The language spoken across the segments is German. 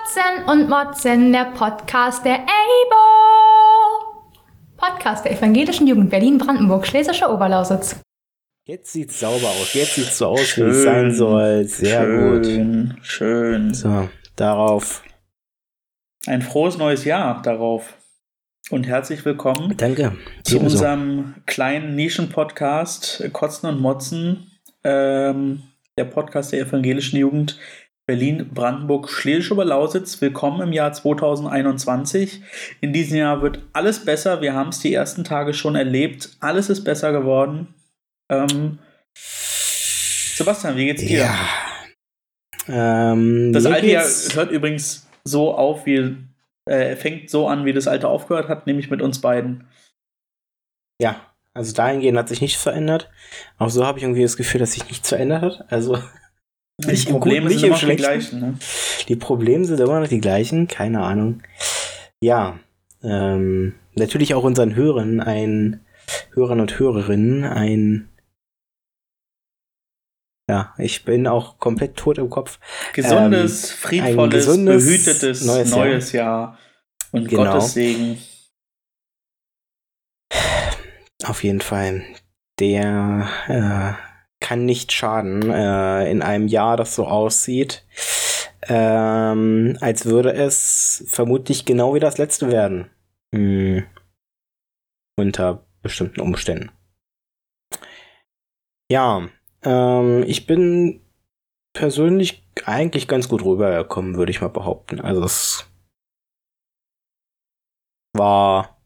Kotzen und Motzen, der Podcast der EIBO. Podcast der Evangelischen Jugend Berlin-Brandenburg, Schlesische Oberlausitz. Jetzt sieht's sauber aus. Jetzt sieht's so aus, wie es sein soll. Sehr schön, gut. Schön. So, darauf. Ein frohes neues Jahr darauf. Und herzlich willkommen Danke. zu Ebenso. unserem kleinen Nischen-Podcast Kotzen und Motzen. Ähm, der Podcast der Evangelischen Jugend Berlin, Brandenburg, Schlesische Oberlausitz. Willkommen im Jahr 2021. In diesem Jahr wird alles besser. Wir haben es die ersten Tage schon erlebt. Alles ist besser geworden. Ähm, Sebastian, wie geht's dir? Ja. Ähm, Das alte Jahr hört übrigens so auf, wie äh, fängt so an, wie das alte aufgehört hat, nämlich mit uns beiden. Ja, also dahingehend hat sich nichts verändert. Auch so habe ich irgendwie das Gefühl, dass sich nichts verändert hat. Also Nicht im Probleme Guten, nicht sind im immer noch die gleichen. Ne? die Probleme sind immer noch die gleichen. Keine Ahnung. Ja, ähm, natürlich auch unseren Hörern, ein Hörern und Hörerinnen, ein ja, ich bin auch komplett tot im Kopf. Gesundes, friedvolles, gesundes behütetes neues neues, Jahr. Jahr. und Genau. Gottes Segen. Auf jeden Fall. Der äh, kann nicht schaden äh, in einem Jahr, das so aussieht, ähm, als würde es vermutlich genau wie das letzte werden. Hm. Unter bestimmten Umständen. Ja, ähm, ich bin persönlich eigentlich ganz gut rübergekommen, würde ich mal behaupten. Also es war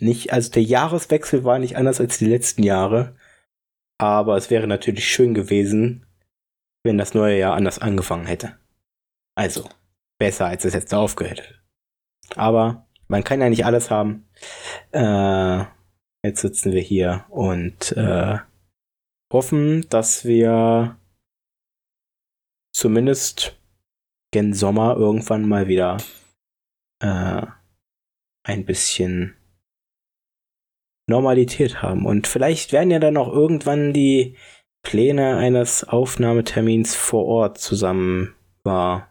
nicht, also der Jahreswechsel war nicht anders als die letzten Jahre. Aber es wäre natürlich schön gewesen, wenn das neue Jahr anders angefangen hätte. Also, besser als es jetzt aufgehört hätte. Aber man kann ja nicht alles haben. Äh, jetzt sitzen wir hier und äh, hoffen, dass wir zumindest gen Sommer irgendwann mal wieder äh, ein bisschen Normalität haben. Und vielleicht werden ja dann auch irgendwann die Pläne eines Aufnahmetermins vor Ort zusammen war.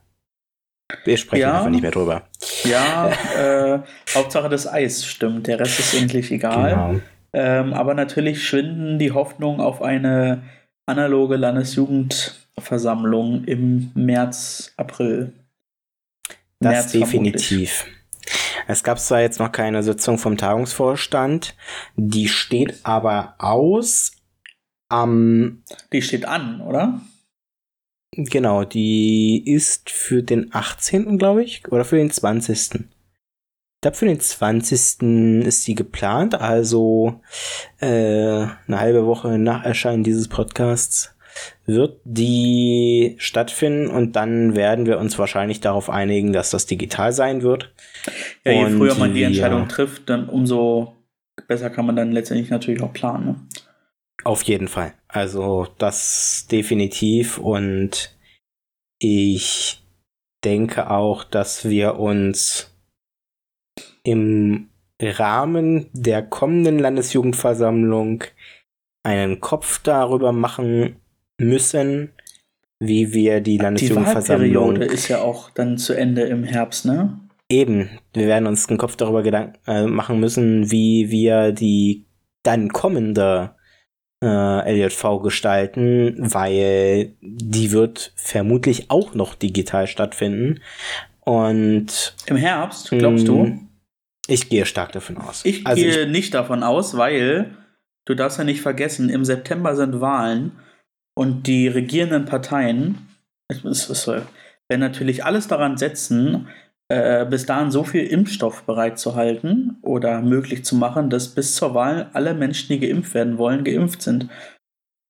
Wir sprechen Ja. einfach nicht mehr drüber. Ja, äh, Hauptsache das Eis stimmt, der Rest ist endlich egal. Genau. Ähm, aber natürlich schwinden die Hoffnungen auf eine analoge Landesjugendversammlung im März, April. Das März vermutlich. Es gab zwar jetzt noch keine Sitzung vom Tagungsvorstand, die steht aber aus am, Die steht an, oder? genau, die ist für den 18. glaube ich, oder für den 20. Ich glaube, für den 20. ist die geplant, also äh, eine halbe Woche nach Erscheinen dieses Podcasts wird die stattfinden und dann werden wir uns wahrscheinlich darauf einigen, dass das digital sein wird. Ja, je Und früher man die Entscheidung trifft, dann umso besser kann man dann letztendlich natürlich auch planen. Ne? Auf jeden Fall. Also das definitiv und ich denke auch, dass wir uns im Rahmen der kommenden Landesjugendversammlung einen Kopf darüber machen müssen, wie wir die Die Landesjugendversammlung Wahlperiode ist ja auch dann zu Ende im Herbst, ne? Eben, wir werden uns einen Kopf darüber Gedanken äh, machen müssen, wie wir die dann kommende äh, LJV gestalten, weil die wird vermutlich auch noch digital stattfinden. Und Im Herbst, glaubst du? Ich gehe stark davon aus. Ich also gehe nicht davon aus, weil du darfst ja nicht vergessen, im September sind Wahlen und die regierenden Parteien werden natürlich alles daran setzen, äh, bis dahin so viel Impfstoff bereitzuhalten oder möglich zu machen, dass bis zur Wahl alle Menschen, die geimpft werden wollen, geimpft sind.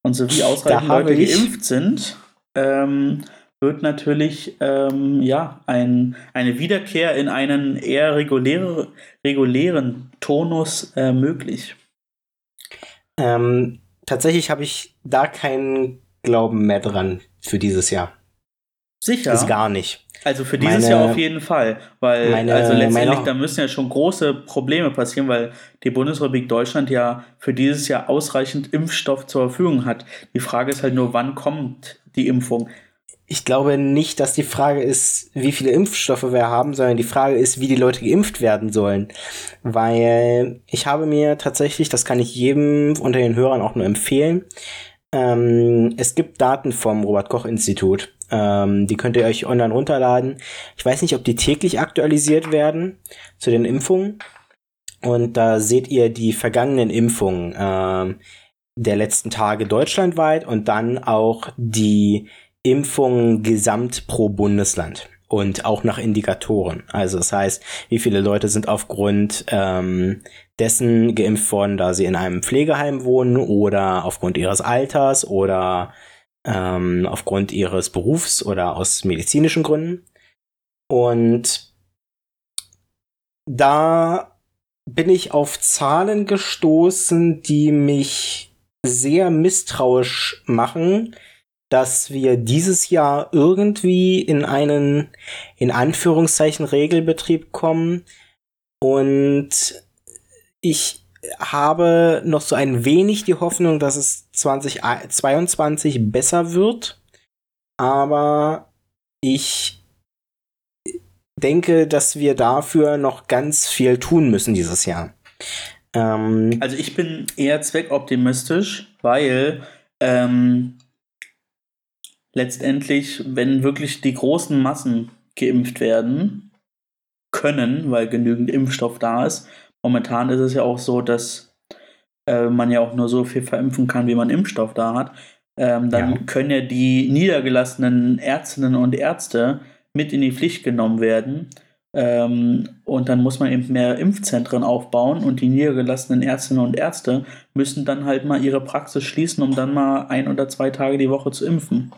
Und so wie ausreichend Leute ich- geimpft sind, ähm, wird natürlich ähm, ja, ein, eine Wiederkehr in einen eher reguläre, regulären Tonus äh, möglich. ähm, tatsächlich habe ich da keinen Glauben mehr dran für dieses Jahr. Sicher. Ist gar nicht. Also für dieses Meine- Jahr auf jeden Fall, weil meine- also letztendlich da müssen ja schon große Probleme passieren, weil die Bundesrepublik Deutschland ja für dieses Jahr ausreichend Impfstoff zur Verfügung hat. Die Frage ist halt nur, wann kommt die Impfung? Ich glaube nicht, dass die Frage ist, wie viele Impfstoffe wir haben, sondern die Frage ist, wie die Leute geimpft werden sollen. Weil ich habe mir tatsächlich, das kann ich jedem unter den Hörern auch nur empfehlen, ähm, es gibt Daten vom Robert Koch Institut. Ähm, die könnt ihr euch online runterladen. Ich weiß nicht, ob die täglich aktualisiert werden zu den Impfungen. Und da seht ihr die vergangenen Impfungen ähm, der letzten Tage deutschlandweit und dann auch die Impfungen gesamt pro Bundesland und auch nach Indikatoren. Also das heißt, wie viele Leute sind aufgrund ähm, dessen geimpft worden, da sie in einem Pflegeheim wohnen oder aufgrund ihres Alters oder ähm, aufgrund ihres Berufs oder aus medizinischen Gründen. Und da bin ich auf Zahlen gestoßen, die mich sehr misstrauisch machen, dass wir dieses Jahr irgendwie in einen, in Anführungszeichen, Regelbetrieb kommen. Und ich habe noch so ein wenig die Hoffnung, dass es 2022 besser wird. Aber ich denke, dass wir dafür noch ganz viel tun müssen dieses Jahr. Ähm, also ich bin eher zweckoptimistisch, weil ähm, letztendlich, wenn wirklich die großen Massen geimpft werden können, weil genügend Impfstoff da ist, momentan ist es ja auch so, dass äh, man ja auch nur so viel verimpfen kann, wie man Impfstoff da hat. Ähm, dann ja. können ja die niedergelassenen Ärztinnen und Ärzte mit in die Pflicht genommen werden. Ähm, und dann muss man eben mehr Impfzentren aufbauen und die niedergelassenen Ärztinnen und Ärzte müssen dann halt mal ihre Praxis schließen, um dann mal ein oder zwei Tage die Woche zu impfen.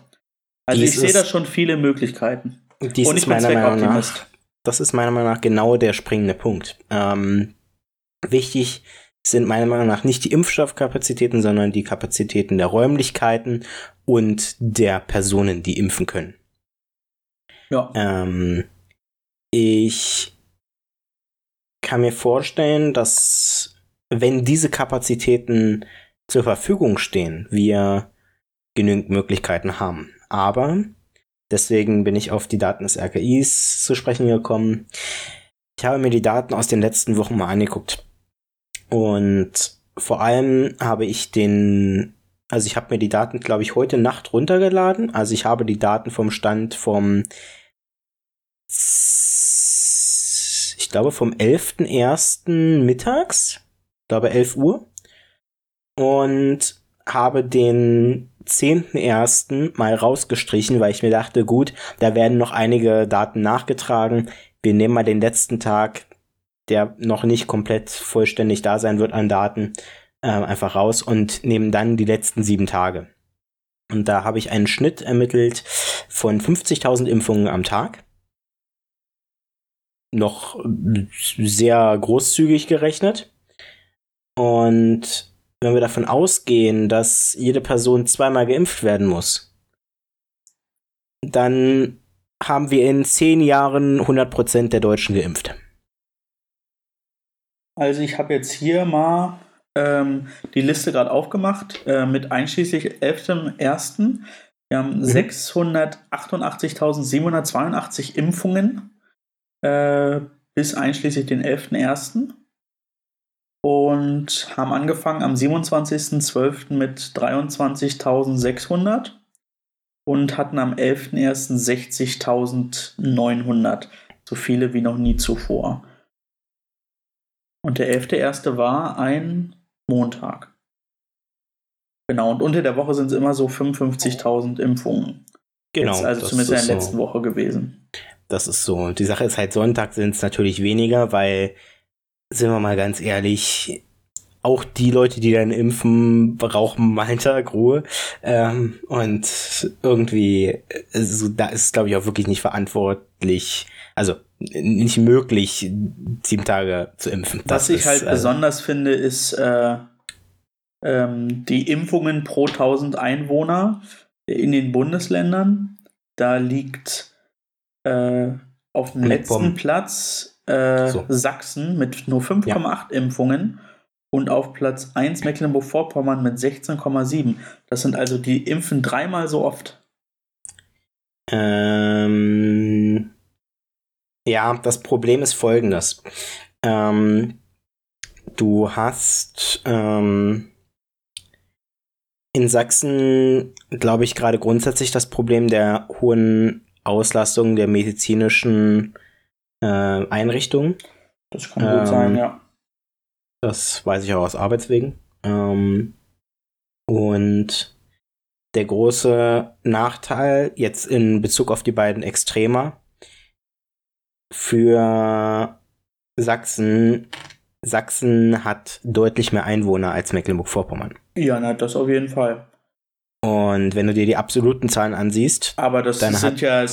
Also dies ich sehe da schon viele Möglichkeiten. Dies und ich ist meiner Meinung nach, das ist meiner Meinung nach genau der springende Punkt. Ähm, wichtig sind meiner Meinung nach nicht die Impfstoffkapazitäten, sondern die Kapazitäten der Räumlichkeiten und der Personen, die impfen können. Ja. Ähm, ich kann mir vorstellen, dass wenn diese Kapazitäten zur Verfügung stehen, wir genügend Möglichkeiten haben. Aber deswegen bin ich auf die Daten des RKIs zu sprechen gekommen. Ich habe mir die Daten aus den letzten Wochen mal angeguckt. Und vor allem habe ich den, also ich habe mir die Daten, glaube ich, heute Nacht runtergeladen. Also ich habe die Daten vom Stand vom, ich glaube, vom 11.01. mittags, ich glaube 11 Uhr. Und habe den 10.01. mal rausgestrichen, weil ich mir dachte, gut, da werden noch einige Daten nachgetragen. Wir nehmen mal den letzten Tag, der noch nicht komplett vollständig da sein wird an Daten, äh, einfach raus und nehmen dann die letzten sieben Tage. Und da habe ich einen Schnitt ermittelt von 50.000 Impfungen am Tag. Noch sehr großzügig gerechnet. Und wenn wir davon ausgehen, dass jede Person zweimal geimpft werden muss, dann haben wir in zehn Jahren 100% der Deutschen geimpft. Also ich habe jetzt hier mal ähm, die Liste gerade aufgemacht äh, mit einschließlich 11.01. Wir haben mhm. 688.782 Impfungen äh, bis einschließlich den 11.01 und haben angefangen am 27.12. mit 23.600 und hatten am 11.01. 60.900. So viele wie noch nie zuvor. Und der 11.01. war ein Montag. Genau, und unter der Woche sind es immer so 55.000 Impfungen. Genau. Jetzt also zumindest in der letzten so. Woche gewesen. Das ist so. Die Sache ist halt, Sonntag sind es natürlich weniger, weil sind wir mal ganz ehrlich, auch die Leute, die dann impfen, brauchen mal einen Tag Ruhe. Ähm, und irgendwie, also, da ist es, glaube ich, auch wirklich nicht verantwortlich, also nicht möglich, sieben Tage zu impfen. Was ich halt also, besonders finde, ist äh, ähm, die Impfungen pro 1000 Einwohner in den Bundesländern. Da liegt äh, auf dem letzten Platz äh, so. Sachsen mit nur 5,8 ja. Impfungen und auf Platz 1 Mecklenburg-Vorpommern mit 16,7. Das sind also die impfen dreimal so oft. Ähm, ja, das Problem ist folgendes. Ähm, du hast ähm, in Sachsen, glaube ich, gerade grundsätzlich das Problem der hohen Auslastung der medizinischen äh, Einrichtungen. Das kann gut sein, Ähm, ja. Das weiß ich auch aus Arbeitswegen. Ähm, und der große Nachteil jetzt in Bezug auf die beiden Extremer für Sachsen, Sachsen hat deutlich mehr Einwohner als Mecklenburg-Vorpommern. Ja, na, das auf jeden Fall. Und wenn du dir die absoluten Zahlen ansiehst, Aber das Dann sind hat- ja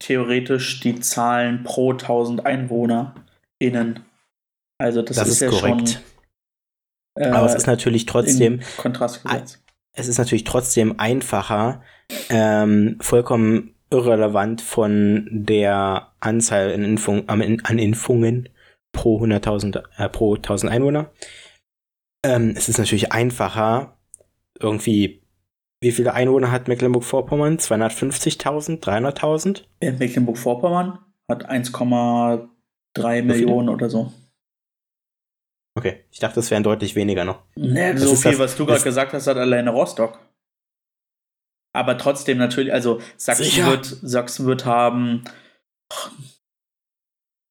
theoretisch die Zahlen pro 1000 Einwohner innen. Also das, das, ist, ist, ja korrekt. schon äh, Aber es ist natürlich trotzdem, Kontrast gesetzt. es ist natürlich trotzdem einfacher, ähm, vollkommen irrelevant von der Anzahl an, Impfung, an Impfungen pro 100.000 äh, pro 1000 Einwohner. Ähm, es ist natürlich einfacher, irgendwie, wie viele Einwohner hat Mecklenburg-Vorpommern? 250.000, 300.000? In Mecklenburg-Vorpommern hat 1,3 Millionen oder so. Okay, ich dachte, das wären deutlich weniger noch. Nee, Das so viel, das- was du gerade gesagt hast, hat alleine Rostock. Aber trotzdem natürlich, also Sachsen Sicher. wird, Sachsen wird haben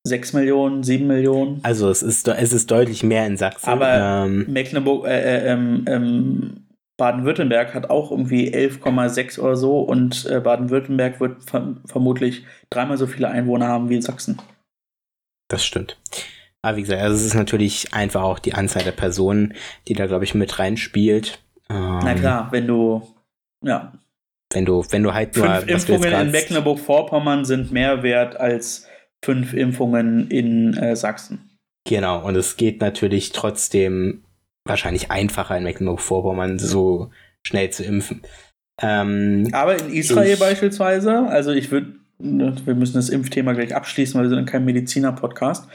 6 Millionen, 7 Millionen. Also es ist, es ist deutlich mehr in Sachsen. Aber- ähm, Mecklenburg, äh, äh, ähm, ähm, Baden-Württemberg hat auch irgendwie 11,6 oder so und äh, Baden-Württemberg wird verm vermutlich dreimal so viele Einwohner haben wie Sachsen. Das stimmt. Aber wie gesagt, also es ist natürlich einfach auch die Anzahl der Personen, die da, glaube ich, mit reinspielt. Ähm, Na klar, wenn du, ja, Wenn du, wenn du halt nur. fünf Impfungen in Mecklenburg-Vorpommern sind mehr wert als fünf Impfungen in äh, Sachsen. Genau, und es geht natürlich trotzdem wahrscheinlich einfacher in Mecklenburg-Vorpommern so schnell zu impfen. Ähm, Aber in Israel Ich- beispielsweise, also ich würde, wir müssen das Impfthema gleich abschließen, weil wir sind kein Mediziner-Podcast.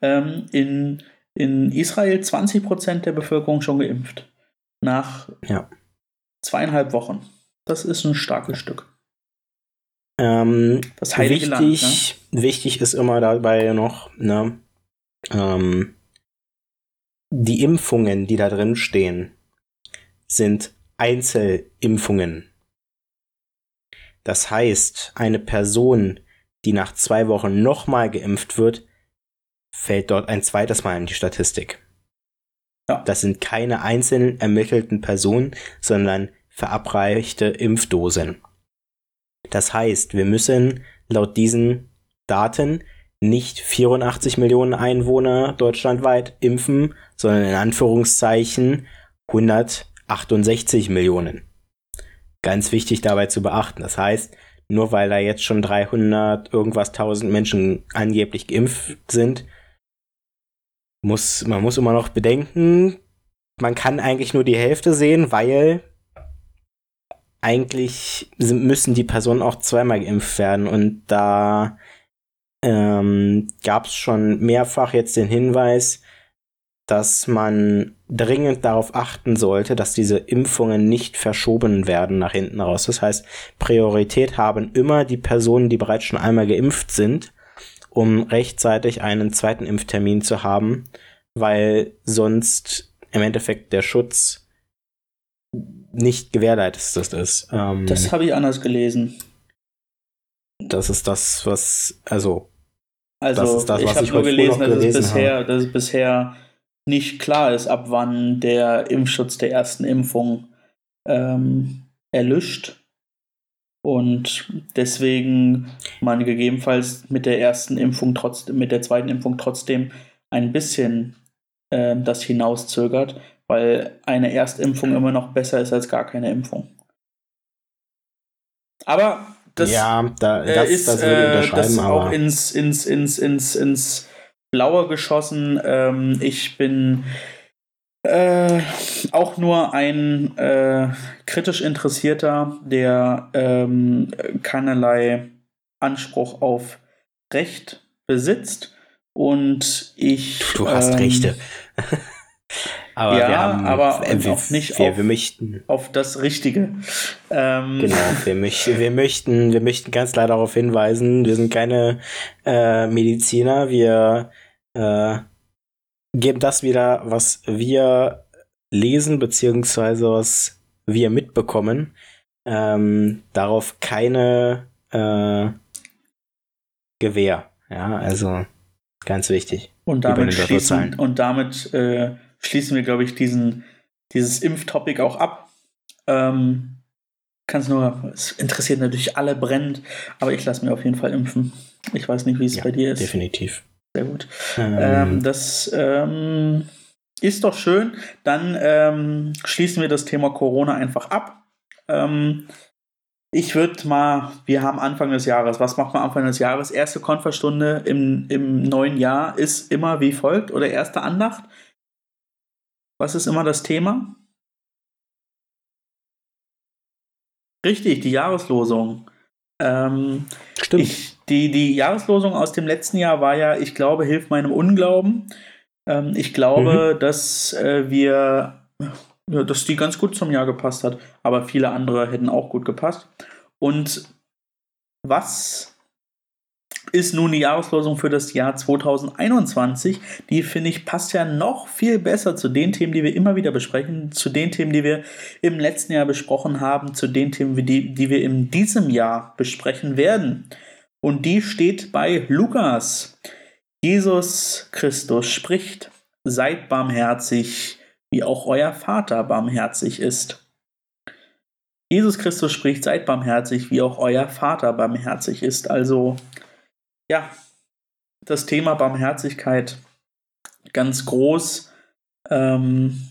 Ähm, in, in Israel 20% der Bevölkerung schon geimpft. Nach Ja. zweieinhalb Wochen. Das ist ein starkes Stück. ähm, Das heilige wichtig, Land. Ne? wichtig ist immer dabei noch, ne, ähm, die Impfungen, die da drin stehen, sind Einzelimpfungen. Das heißt, eine Person, die nach zwei Wochen nochmal geimpft wird, fällt dort ein zweites Mal in die Statistik. Ja. Das sind keine einzeln ermittelten Personen, sondern verabreichte Impfdosen. Das heißt, wir müssen laut diesen Daten nicht 84 Millionen Einwohner deutschlandweit impfen, sondern in Anführungszeichen 168 Millionen. Ganz wichtig dabei zu beachten. Das heißt, nur weil da jetzt schon 300 irgendwas 1000 Menschen angeblich geimpft sind, muss, man muss immer noch bedenken, man kann eigentlich nur die Hälfte sehen, weil eigentlich müssen die Personen auch zweimal geimpft werden und da ähm, gab es schon mehrfach jetzt den Hinweis, dass man dringend darauf achten sollte, dass diese Impfungen nicht verschoben werden nach hinten raus. Das heißt, Priorität haben immer die Personen, die bereits schon einmal geimpft sind, um rechtzeitig einen zweiten Impftermin zu haben, weil sonst im Endeffekt der Schutz nicht gewährleistet ist. Ähm, Das habe ich anders gelesen. das ist das, was, also, Also Das ich habe nur gelesen, dass, es gelesen bisher, dass es bisher nicht klar ist, ab wann der Impfschutz der ersten Impfung ähm, erlischt. Und deswegen man gegebenenfalls mit der ersten Impfung trotzdem, mit der zweiten Impfung trotzdem ein bisschen ähm, das hinauszögert, weil eine Erstimpfung immer noch besser ist als gar keine Impfung. Aber das ja, da, äh, das, ist das würde ich äh, unterschreiben, das auch aber ins, ins, ins, ins, ins Blaue geschossen. Ähm, ich bin äh, auch nur ein äh, kritisch Interessierter, der ähm, keinerlei Anspruch auf Recht besitzt. Und ich. du hast ähm, Rechte. Aber ja, wir haben, aber äh, wir, nicht wir, auf, wir möchten, auf das Richtige. Ähm, genau, wir, möch, wir möchten, wir möchten ganz klar darauf hinweisen, wir sind keine äh, Mediziner, wir äh, geben das wieder, was wir lesen, beziehungsweise was wir mitbekommen. Ähm, darauf keine äh, Gewehr. Ja, also ganz wichtig. Und damit schließen, und damit äh, schließen wir, glaube ich, diesen, dieses Impftopic auch ab. Ähm, kann's nur, es interessiert natürlich alle brennend, aber ich lasse mir auf jeden Fall impfen. Ich weiß nicht, wie es Ja, bei dir ist. Definitiv. Sehr gut. Ähm, Ähm, das ähm, ist doch schön. Dann ähm, schließen wir das Thema Corona einfach ab. Ähm, ich würde mal, wir haben Anfang des Jahres, was macht man Anfang des Jahres? Erste Konferstunde im, im neuen Jahr ist immer wie folgt oder erste Andacht. Was ist immer das Thema? Richtig, die Jahreslosung. Ähm, stimmt. ich, die, die Jahreslosung aus dem letzten Jahr war ja, ich glaube, hilf meinem Unglauben. Ähm, ich glaube, dass äh, wir, ja, dass die ganz gut zum Jahr gepasst hat, aber viele andere hätten auch gut gepasst. Und was ist nun die Jahreslosung für das Jahr 2021? Die finde ich passt ja noch viel besser zu den Themen, die wir immer wieder besprechen, zu den Themen, die wir im letzten Jahr besprochen haben, zu den Themen, die, die wir in diesem Jahr besprechen werden. Und die steht bei Lukas. Jesus Christus spricht, seid barmherzig, wie auch euer Vater barmherzig ist. Jesus Christus spricht, seid barmherzig, wie auch euer Vater barmherzig ist. Also, ja, das Thema Barmherzigkeit ganz groß ähm,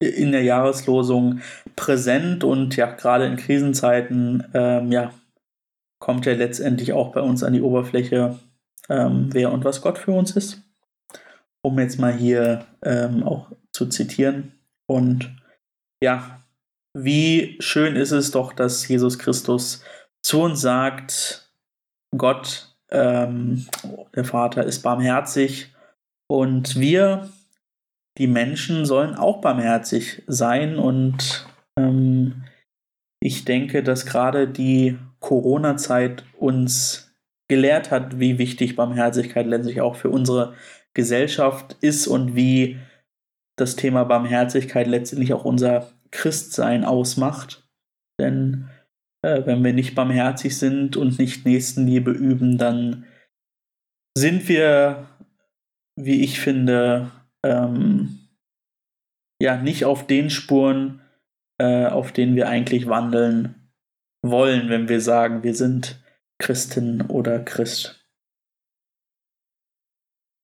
in der Jahreslosung präsent und ja, gerade in Krisenzeiten, ähm, ja, kommt ja letztendlich auch bei uns an die Oberfläche, ähm, wer und was Gott für uns ist. Um jetzt mal hier ähm, auch zu zitieren. Und ja, wie schön ist es doch, dass Jesus Christus zu uns sagt, Gott, ähm, der Vater, ist barmherzig und wir, die Menschen, sollen auch barmherzig sein. Und ähm, ich denke, dass gerade die Corona-Zeit uns gelehrt hat, wie wichtig Barmherzigkeit letztlich auch für unsere Gesellschaft ist und wie das Thema Barmherzigkeit letztendlich auch unser Christsein ausmacht. Denn äh, wenn wir nicht barmherzig sind und nicht Nächstenliebe üben, dann sind wir, wie ich finde, ähm, ja, nicht auf den Spuren, äh, auf denen wir eigentlich wandeln wollen, wenn wir sagen, wir sind Christin oder Christ.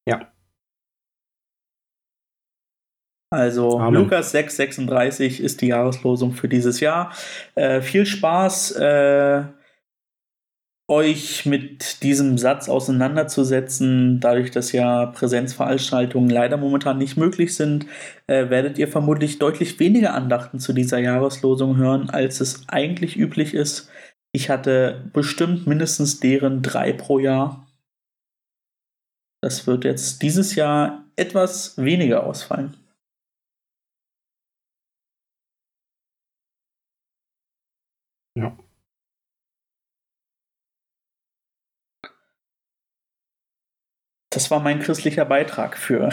Ja. Also Amen. Lukas 6, 36 ist die Jahreslosung für dieses Jahr. Äh, viel Spaß, äh, euch mit diesem Satz auseinanderzusetzen. Dadurch, dass ja Präsenzveranstaltungen leider momentan nicht möglich sind, äh, werdet ihr vermutlich deutlich weniger Andachten zu dieser Jahreslosung hören, als es eigentlich üblich ist. Ich hatte bestimmt mindestens deren drei pro Jahr. Das wird jetzt dieses Jahr etwas weniger ausfallen. Ja. Das war mein christlicher Beitrag für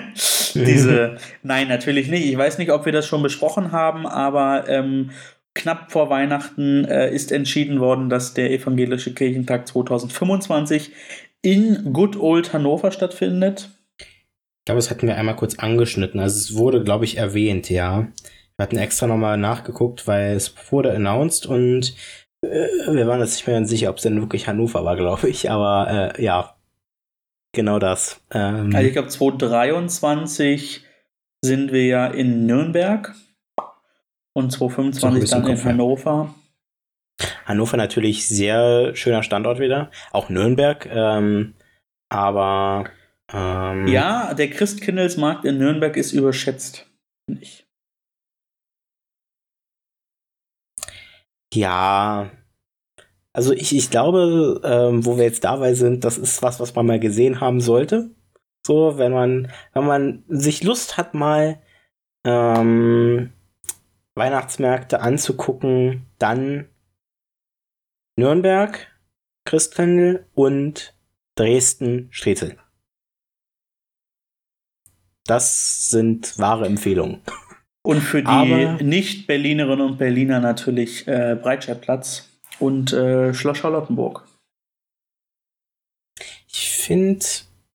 diese. Nein, natürlich nicht. Ich weiß nicht, ob wir das schon besprochen haben, aber ähm, knapp vor Weihnachten äh, ist entschieden worden, dass der Evangelische Kirchentag 2025 in Good Old Hannover stattfindet. Ich glaube, das hatten wir einmal kurz angeschnitten. Also es wurde, glaube ich, erwähnt, ja. Wir hatten extra nochmal nachgeguckt, weil es wurde announced und äh, wir waren uns nicht mehr ganz sicher, ob es denn wirklich Hannover war, glaube ich. Aber äh, ja, genau das. Ähm, Also ich glaube, 2023 sind wir ja in Nürnberg und 2025 So, ist im dann in. Hannover. Hannover natürlich sehr schöner Standort wieder. Auch Nürnberg. Ähm, aber ähm, Ja, der Christkindlesmarkt in Nürnberg ist überschätzt. finde Ja, also ich, ich glaube, ähm, wo wir jetzt dabei sind, das ist was, was man mal gesehen haben sollte. So, wenn man, wenn man sich Lust hat, mal ähm, Weihnachtsmärkte anzugucken, dann Nürnberg, Christkindl und Dresden, Strezel. Das sind wahre Empfehlungen. Und für die Nicht-Berlinerinnen und Berliner natürlich äh, Breitscheidplatz und äh, Schloss Charlottenburg. Ich finde,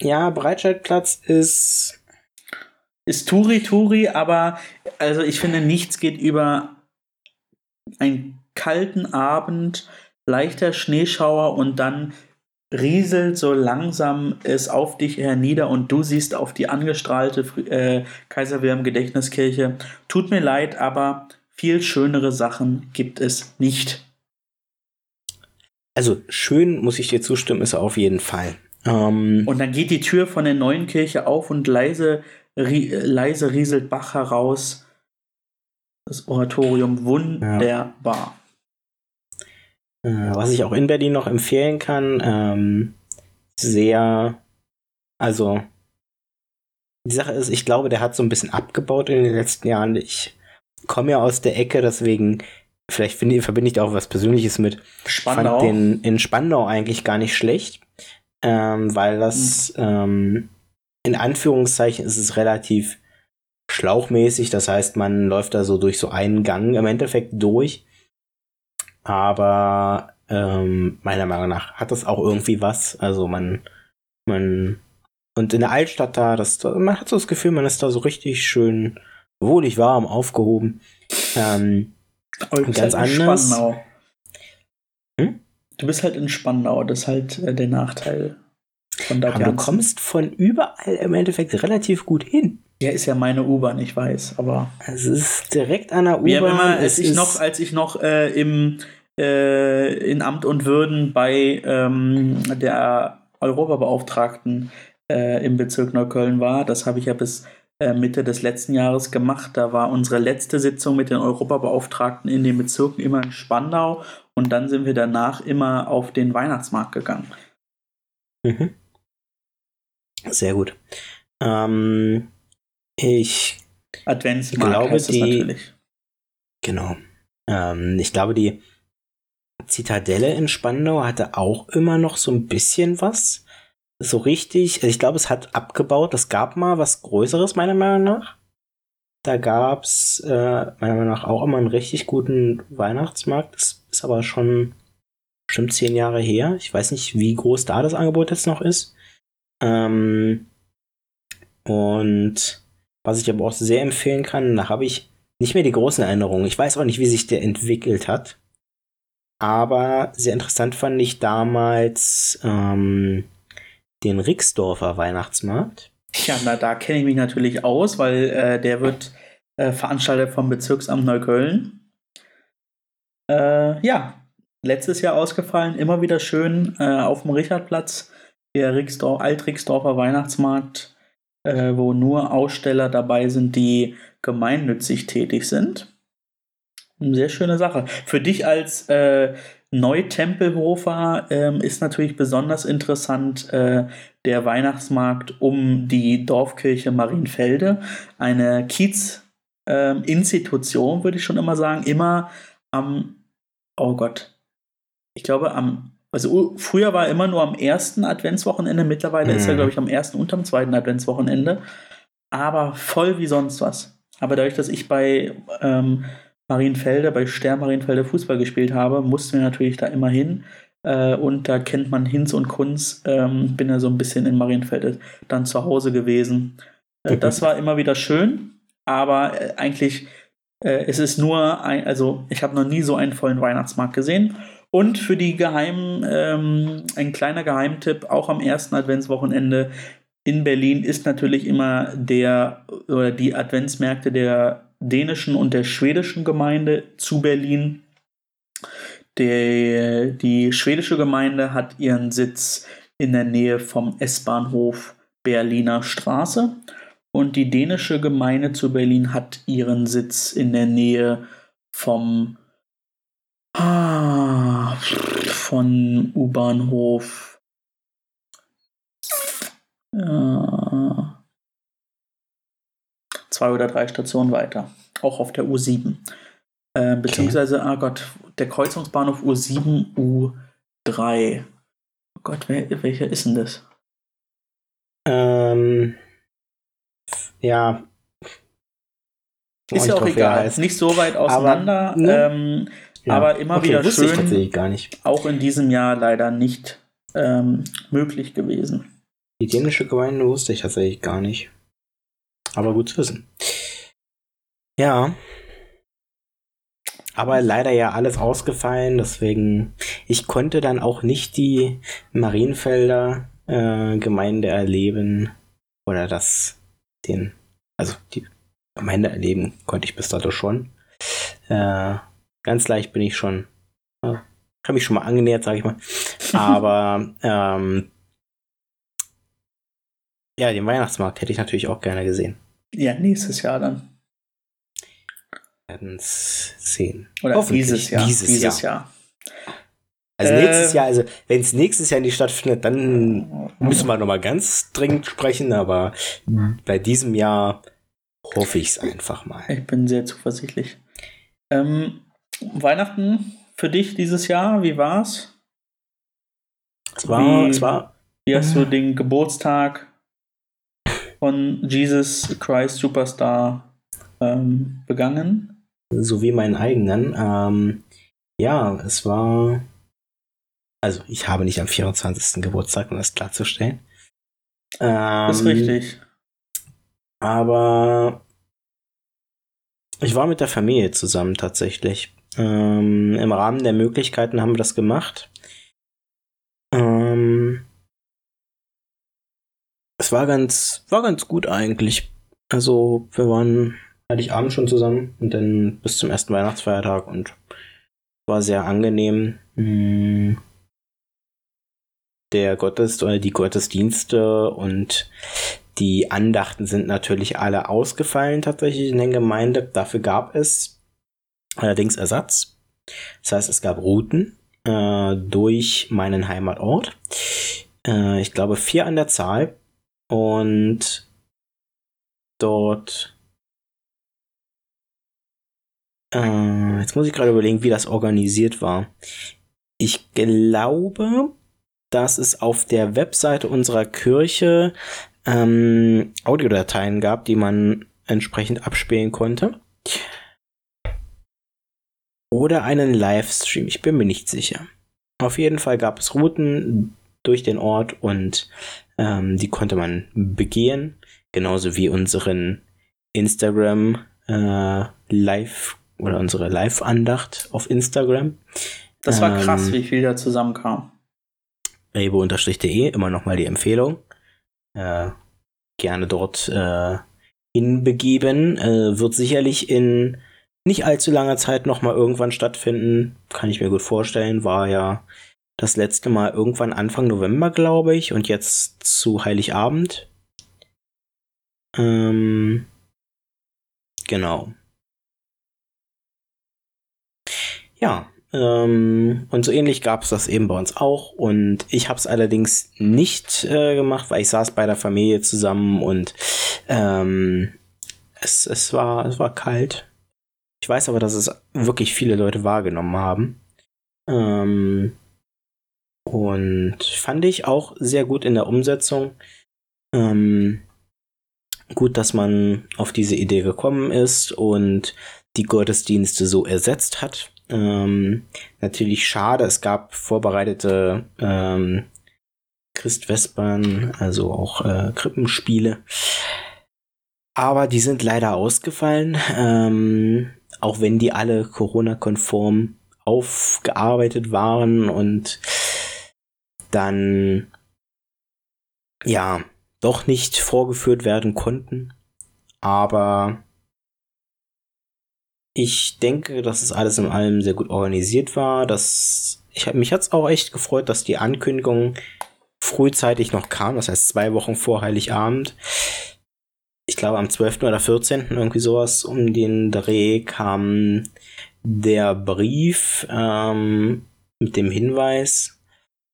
ja, Breitscheidplatz ist. Ist Turi Turi, aber also ich finde, nichts geht über einen kalten Abend, leichter Schneeschauer und dann rieselt so langsam es auf dich hernieder und du siehst auf die angestrahlte äh, Kaiser Wilhelm Gedächtniskirche. Tut mir leid, aber viel schönere Sachen gibt es nicht. Also schön, muss ich dir zustimmen, ist auf jeden Fall. Ähm und dann geht die Tür von der neuen Kirche auf und leise, rie leise rieselt Bach heraus. Das Oratorium wunderbar. Ja. Äh, was ich auch in Berlin noch empfehlen kann, ähm, sehr, also die Sache ist, ich glaube, der hat so ein bisschen abgebaut in den letzten Jahren. Ich komme ja aus der Ecke, deswegen vielleicht finde, verbinde ich da auch was Persönliches mit. Spandau. Fand den in Spandau eigentlich gar nicht schlecht, ähm, weil das mhm. ähm, in Anführungszeichen ist es relativ schlauchmäßig. Das heißt, man läuft da so durch so einen Gang im Endeffekt durch. Aber ähm, meiner Meinung nach hat das auch irgendwie was. Also man, man und in der Altstadt da, das, man hat so das Gefühl, man ist da so richtig schön wohlig warm aufgehoben. Ähm, und ganz halt anders. Spannau. Hm? Du bist halt in Spandau, das ist halt äh, der Nachteil von. Aber du kommst von überall im Endeffekt relativ gut hin. Ja, ist ja meine U-Bahn, ich weiß, aber. Es ist direkt an der U-Bahn. Ja, immer, als ich noch, als ich noch äh, im, äh, in Amt und Würden bei ähm, der Europabeauftragten äh, im Bezirk Neukölln war, das habe ich ja bis äh, Mitte des letzten Jahres gemacht. Da war unsere letzte Sitzung mit den Europabeauftragten in den Bezirken immer in Spandau und dann sind wir danach immer auf den Weihnachtsmarkt gegangen. Mhm. Sehr gut. Ähm, ich Adventsmarkt glaube, heißt die, natürlich. Genau. Ähm, ich glaube, die Zitadelle in Spandau hatte auch immer noch so ein bisschen was so richtig, also ich glaube, es hat abgebaut. Es gab mal was Größeres, meiner Meinung nach. Da gab es äh, meiner Meinung nach auch immer einen richtig guten Weihnachtsmarkt. Das ist aber schon bestimmt zehn Jahre her. Ich weiß nicht, wie groß da das Angebot jetzt noch ist. Ähm, und was ich aber auch sehr empfehlen kann, da habe ich nicht mehr die großen Erinnerungen. Ich weiß auch nicht, wie sich der entwickelt hat. Aber sehr interessant fand ich damals ähm, den Rixdorfer Weihnachtsmarkt. Ja, na, da kenne ich mich natürlich aus, weil äh, der wird äh, veranstaltet vom Bezirksamt Neukölln. Äh, ja, letztes Jahr ausgefallen, immer wieder schön äh, auf dem Richardplatz, der Rixdorf, Alt-Rixdorfer Weihnachtsmarkt, äh, wo nur Aussteller dabei sind, die gemeinnützig tätig sind. Eine sehr schöne Sache. Für dich als äh, Neutempelhofer ähm, ist natürlich besonders interessant äh, der Weihnachtsmarkt um die Dorfkirche Marienfelde. Eine Kiez-Institution, ähm, würde ich schon immer sagen, immer am, oh Gott, ich glaube am, also früher war er immer nur am ersten Adventswochenende, mittlerweile mhm. ist er, glaube ich, am ersten und am zweiten Adventswochenende, aber voll wie sonst was. Aber dadurch, dass ich bei ähm, Marienfelde, bei Stern Marienfelde Fußball gespielt habe, mussten wir natürlich da immer hin. Äh, und da kennt man Hinz und Kunz. Ähm, bin ja so ein bisschen in Marienfelde dann zu Hause gewesen. Äh, das war immer wieder schön, aber äh, eigentlich äh, es ist nur ein, also ich habe noch nie so einen vollen Weihnachtsmarkt gesehen. Und für die geheimen, ähm, ein kleiner Geheimtipp, auch am ersten Adventswochenende in Berlin ist natürlich immer der oder die Adventsmärkte der dänischen und der schwedischen Gemeinde zu Berlin. Die, die schwedische Gemeinde hat ihren Sitz in der Nähe vom S-Bahnhof Berliner Straße und die dänische Gemeinde zu Berlin hat ihren Sitz in der Nähe vom ah, von U-Bahnhof. Ja, äh, zwei oder drei Stationen weiter. Auch auf der U7. Äh, beziehungsweise, ah Gott, der Kreuzungsbahnhof U7, U3. Oh Gott, wer, welcher ist denn das? Ähm, ja. Ist ja auch egal. Nicht so weit auseinander. Aber, ne? ähm, ja. aber immer okay, wieder schön. Auch in diesem Jahr leider nicht ähm, möglich gewesen. Die dänische Gemeinde wusste ich tatsächlich gar nicht. Aber gut zu wissen. Ja. Aber leider ja alles ausgefallen, deswegen ich konnte dann auch nicht die Marienfelder äh, Gemeinde erleben oder das den also die Gemeinde erleben konnte ich bis dato schon. Äh, ganz leicht bin ich schon äh, habe mich schon mal angenähert, sage ich mal. Aber ähm, ja, den Weihnachtsmarkt hätte ich natürlich auch gerne gesehen. Ja, nächstes Jahr dann. Werden es sehen. Oder dieses Jahr. Dieses, dieses Jahr. Jahr. Also nächstes äh, Jahr, also wenn es nächstes Jahr nicht stattfindet, dann müssen wir nochmal ganz dringend sprechen, aber bei diesem Jahr hoffe ich es einfach mal. Ich bin sehr zuversichtlich. Ähm, Weihnachten für dich dieses Jahr, wie war's? Es war, wie, es war. Wie hast du den Geburtstag von Jesus Christ Superstar ähm, begangen? So wie meinen eigenen. Ähm, ja, es war. Also, ich habe nicht am 24. Geburtstag, um das klarzustellen. Ähm, das ist richtig. Aber ich war mit der Familie zusammen tatsächlich. Ähm, Im Rahmen der Möglichkeiten haben wir das gemacht. Ähm, es war ganz, war ganz gut eigentlich. Also wir waren Heiligabend schon zusammen und dann bis zum ersten Weihnachtsfeiertag und war sehr angenehm. Hm. Der Gottesdienst oder die Gottesdienste und die Andachten sind natürlich alle ausgefallen tatsächlich in der Gemeinde. Dafür gab es allerdings Ersatz. Das heißt, es gab Routen äh, durch meinen Heimatort. Äh, ich glaube vier an der Zahl. Und dort. Äh, jetzt muss ich gerade überlegen, wie das organisiert war. Ich glaube, dass es auf der Webseite unserer Kirche ähm, Audiodateien gab, die man entsprechend abspielen konnte oder einen Livestream. Ich bin mir nicht sicher. Auf jeden Fall gab es Routen durch den Ort und ähm, die konnte man begehen, genauso wie unseren Instagram äh, Live oder unsere Live-Andacht auf Instagram. Das war krass, ähm, wie viel da zusammenkam. Rebo-de, immer nochmal die Empfehlung. Äh, gerne dort äh, hinbegeben. Äh, wird sicherlich in nicht allzu langer Zeit nochmal irgendwann stattfinden. Kann ich mir gut vorstellen. War ja das letzte Mal irgendwann Anfang November, glaube ich. Und jetzt zu Heiligabend. Ähm, genau. Ja, ähm, und so ähnlich gab es das eben bei uns auch. Und ich habe es allerdings nicht äh, gemacht, weil ich saß bei der Familie zusammen und ähm, es, es, war, es war kalt. Ich weiß aber, dass es wirklich viele Leute wahrgenommen haben. Ähm, und fand ich auch sehr gut in der Umsetzung. Ähm, gut, dass man auf diese Idee gekommen ist und die Gottesdienste so ersetzt hat. Ähm, natürlich schade, es gab vorbereitete ähm, Christvespern, also auch äh, Krippenspiele. Aber die sind leider ausgefallen. Ähm, auch wenn die alle Corona-konform aufgearbeitet waren und dann ja doch nicht vorgeführt werden konnten. Aber ich denke, dass es alles in allem sehr gut organisiert war. Dass ich, mich hat es auch echt gefreut, dass die Ankündigung frühzeitig noch kam, das heißt zwei Wochen vor Heiligabend ich glaube am 12. oder 14. irgendwie sowas um den Dreh kam der Brief ähm, mit dem Hinweis,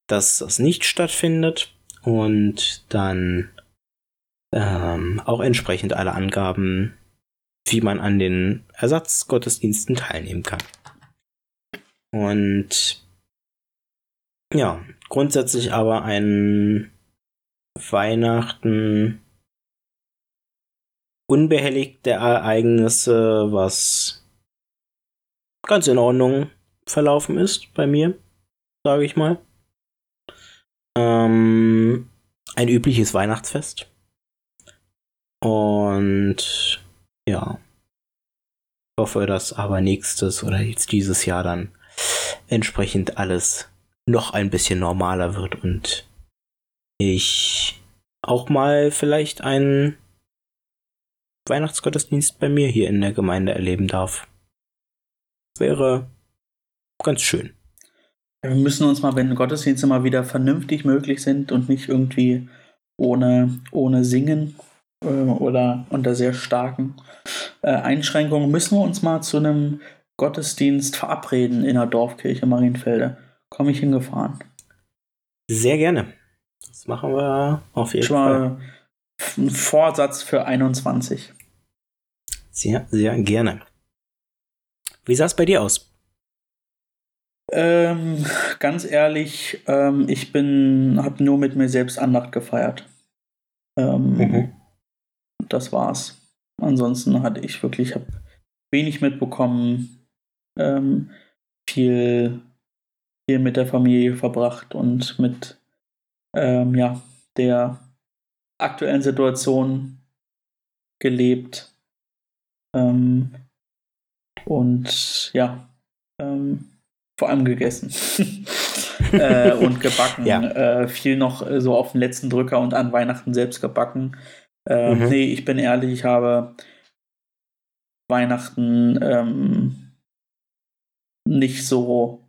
dass das nicht stattfindet und dann ähm, auch entsprechend alle Angaben, wie man an den Ersatzgottesdiensten teilnehmen kann. Und ja, grundsätzlich aber ein Weihnachten unbehelligt der Ereignisse, was ganz in Ordnung verlaufen ist bei mir, sage ich mal. Ähm, ein übliches Weihnachtsfest. Und ja, ich hoffe, dass aber nächstes oder jetzt dieses Jahr dann entsprechend alles noch ein bisschen normaler wird und ich auch mal vielleicht einen Weihnachtsgottesdienst bei mir hier in der Gemeinde erleben darf. Wäre ganz schön. Wir müssen uns mal, wenn Gottesdienste mal wieder vernünftig möglich sind und nicht irgendwie ohne, ohne Singen äh, oder unter sehr starken äh, Einschränkungen, müssen wir uns mal zu einem Gottesdienst verabreden in der Dorfkirche Marienfelde. Komme ich hingefahren. Sehr gerne. Das machen wir auf jeden Schon Fall. mal ein Vorsatz für 21. Sehr, sehr gerne. Wie sah es bei dir aus? Ähm, ganz ehrlich, ähm, ich bin, habe nur mit mir selbst Andacht gefeiert. Ähm, Mhm. Das war's. Ansonsten hatte ich wirklich hab wenig mitbekommen, ähm, viel, viel mit der Familie verbracht und mit ähm, ja, der aktuellen Situation gelebt. Ähm, und ja, ähm, vor allem gegessen. äh, und gebacken. Ja. Äh, viel noch äh, so auf den letzten Drücker und an Weihnachten selbst gebacken. Äh, Mhm. Nee, ich bin ehrlich, ich habe Weihnachten ähm, nicht so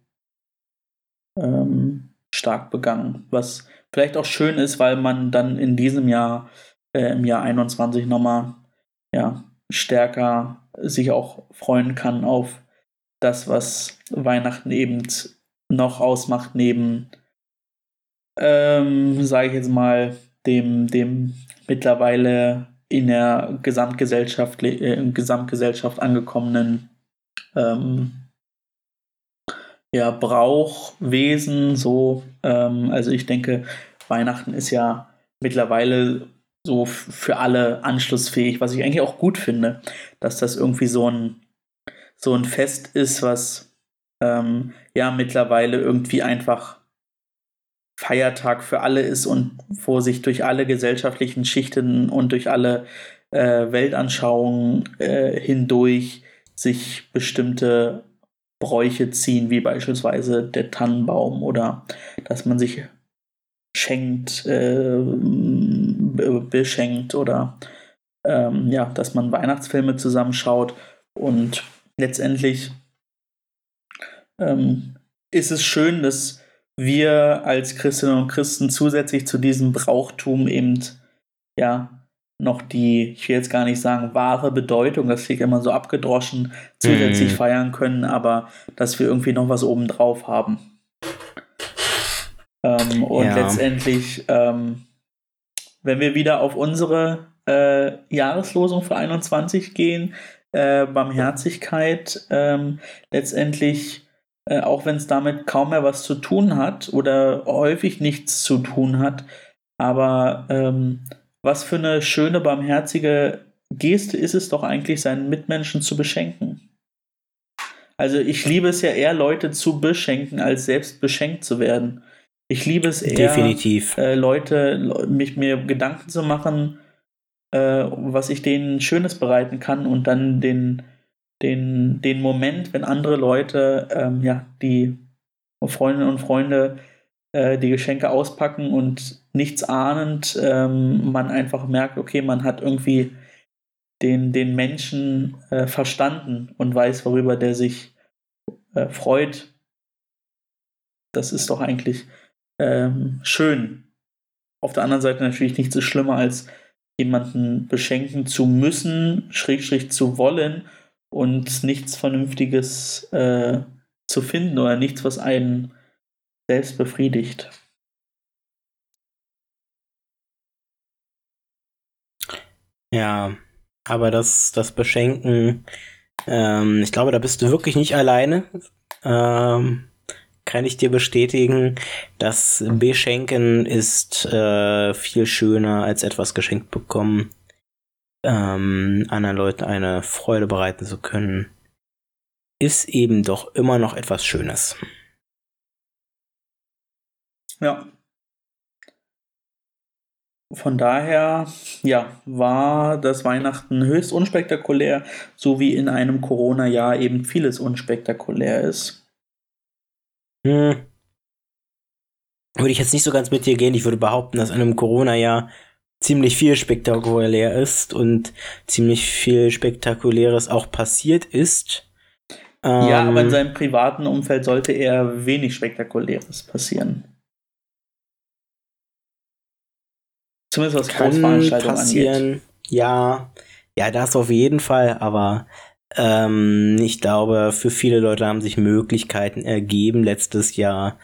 ähm, stark begangen. Was vielleicht auch schön ist, weil man dann in diesem Jahr, äh, im Jahr 21 nochmal ja, stärker sich auch freuen kann auf das, was Weihnachten eben noch ausmacht, neben, ähm, sage ich jetzt mal, dem, dem mittlerweile in der Gesamtgesellschaft, äh, Gesamtgesellschaft angekommenen ähm, ja, Brauchwesen, so, ähm, also ich denke, Weihnachten ist ja mittlerweile so für alle anschlussfähig, was ich eigentlich auch gut finde, dass das irgendwie so ein, so ein Fest ist, was ähm, ja mittlerweile irgendwie einfach Feiertag für alle ist und wo sich durch alle gesellschaftlichen Schichten und durch alle äh, Weltanschauungen äh, hindurch sich bestimmte Bräuche ziehen, wie beispielsweise der Tannenbaum oder dass man sich schenkt, äh, be- beschenkt oder ähm, ja, dass man Weihnachtsfilme zusammenschaut und letztendlich ähm, ist es schön, dass wir als Christinnen und Christen zusätzlich zu diesem Brauchtum eben ja noch die, ich will jetzt gar nicht sagen wahre Bedeutung, das klingt immer so abgedroschen, zusätzlich Mhm. feiern können, aber dass wir irgendwie noch was obendrauf haben. Ähm, und Ja. letztendlich, ähm, wenn wir wieder auf unsere äh, Jahreslosung für 21 gehen, äh, Barmherzigkeit, ähm, letztendlich, äh, auch wenn es damit kaum mehr was zu tun hat oder häufig nichts zu tun hat, aber ähm, was für eine schöne, barmherzige Geste ist es doch eigentlich, seinen Mitmenschen zu beschenken. Also ich liebe es ja eher, Leute zu beschenken, als selbst beschenkt zu werden. Ich liebe es eher, Definitiv. äh, Leute, le- mich mir Gedanken zu machen, äh, was ich denen Schönes bereiten kann und dann den, den, den Moment, wenn andere Leute, ähm, ja, die Freundinnen und Freunde äh, die Geschenke auspacken und nichts ahnend, ähm, man einfach merkt, okay, man hat irgendwie den, den Menschen äh, verstanden und weiß, worüber der sich äh, freut. Das ist doch eigentlich ähm, schön. Auf der anderen Seite natürlich nicht so schlimmer, als jemanden beschenken zu müssen, schrägstrich zu wollen und nichts Vernünftiges äh, zu finden oder nichts, was einen selbst befriedigt. Ja, aber das, das Beschenken, ähm, ich glaube, da bist du wirklich nicht alleine. Ähm, kann ich dir bestätigen, das Beschenken ist äh, viel schöner als etwas geschenkt bekommen. Ähm, anderen Leuten eine Freude bereiten zu können, ist eben doch immer noch etwas Schönes. Ja. Von daher, ja, war das Weihnachten höchst unspektakulär, so wie in einem Corona-Jahr eben vieles unspektakulär ist. Hm. Würde ich jetzt nicht so ganz mit dir gehen. Ich würde behaupten, dass in einem Corona-Jahr ziemlich viel spektakulär ist und ziemlich viel Spektakuläres auch passiert ist. ja, aber in ähm, seinem privaten Umfeld sollte eher wenig Spektakuläres passieren. Zumindest was Großveranstaltungen passieren. angeht. Ja, ja, das auf jeden Fall, aber ähm, ich glaube, für viele Leute haben sich Möglichkeiten ergeben letztes Jahr,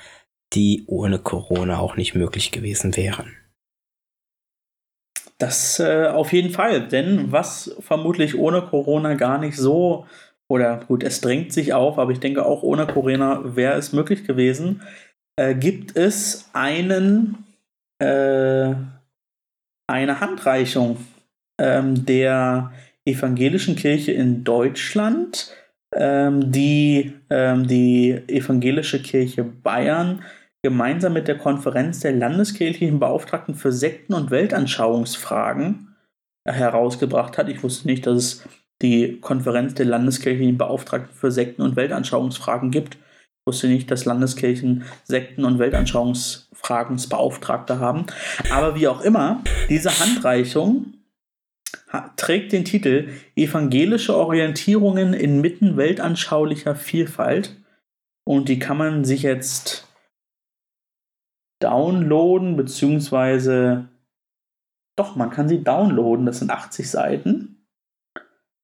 die ohne Corona auch nicht möglich gewesen wären. Das äh, auf jeden Fall, denn was vermutlich ohne Corona gar nicht so, oder gut, es drängt sich auf, aber ich denke auch ohne Corona wäre es möglich gewesen, äh, gibt es einen, äh, eine Handreichung ähm, der evangelischen Kirche in Deutschland, ähm, die ähm, die evangelische Kirche Bayern gemeinsam mit der Konferenz der landeskirchlichen Beauftragten für Sekten- und Weltanschauungsfragen herausgebracht hat. Ich wusste nicht, dass es die Konferenz der landeskirchlichen Beauftragten für Sekten- und Weltanschauungsfragen gibt. Ich wusste nicht, dass Landeskirchen Sekten- und Weltanschauungsfragensbeauftragte haben. Aber wie auch immer, diese Handreichung trägt den Titel Evangelische Orientierungen inmitten weltanschaulicher Vielfalt. Und die kann man sich jetzt downloaden, beziehungsweise doch, man kann sie downloaden. Das sind 80 Seiten.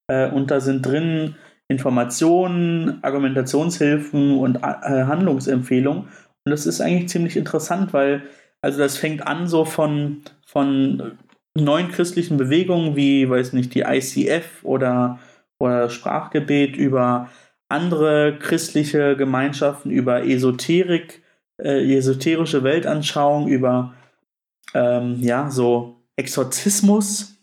Äh, und da sind drin Informationen, Argumentationshilfen und äh, Handlungsempfehlungen. Und das ist eigentlich ziemlich interessant, weil also das fängt an so von, von neuen christlichen Bewegungen wie, weiß nicht, die ICF oder, oder Sprachgebet über andere christliche Gemeinschaften, über Esoterik, äh, esoterische Weltanschauung, über ähm, ja, so Exorzismus,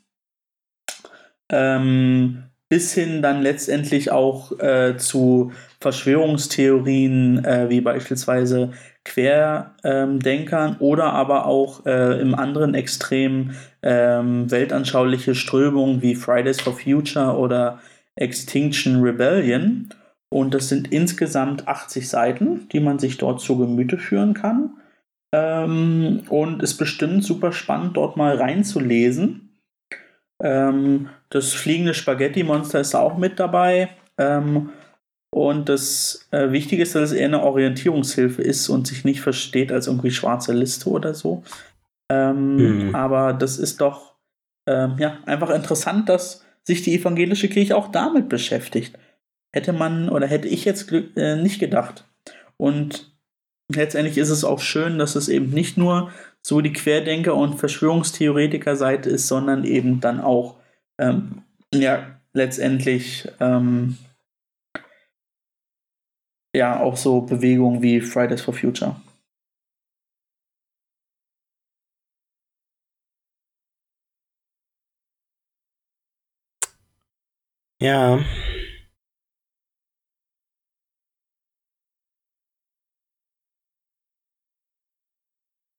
ähm, bis hin dann letztendlich auch äh, zu Verschwörungstheorien, äh, wie beispielsweise Querdenkern oder aber auch äh, im anderen Extrem ähm, weltanschauliche Strömungen wie Fridays for Future oder Extinction Rebellion. Und das sind insgesamt 80 Seiten, die man sich dort zu Gemüte führen kann. Ähm, und ist bestimmt super spannend, dort mal reinzulesen. Ähm, das fliegende Spaghetti-Monster ist auch mit dabei. Ähm, und das äh, Wichtige ist, dass es eher eine Orientierungshilfe ist und sich nicht versteht als irgendwie schwarze Liste oder so. Ähm, mhm. Aber das ist doch ähm, ja, einfach interessant, dass sich die evangelische Kirche auch damit beschäftigt. Hätte man oder hätte ich jetzt äh, nicht gedacht. Und letztendlich ist es auch schön, dass es eben nicht nur so die Querdenker- und Verschwörungstheoretiker-Seite ist, sondern eben dann auch ähm, ja, letztendlich ähm, ja auch so Bewegungen wie Fridays for Future. Ja.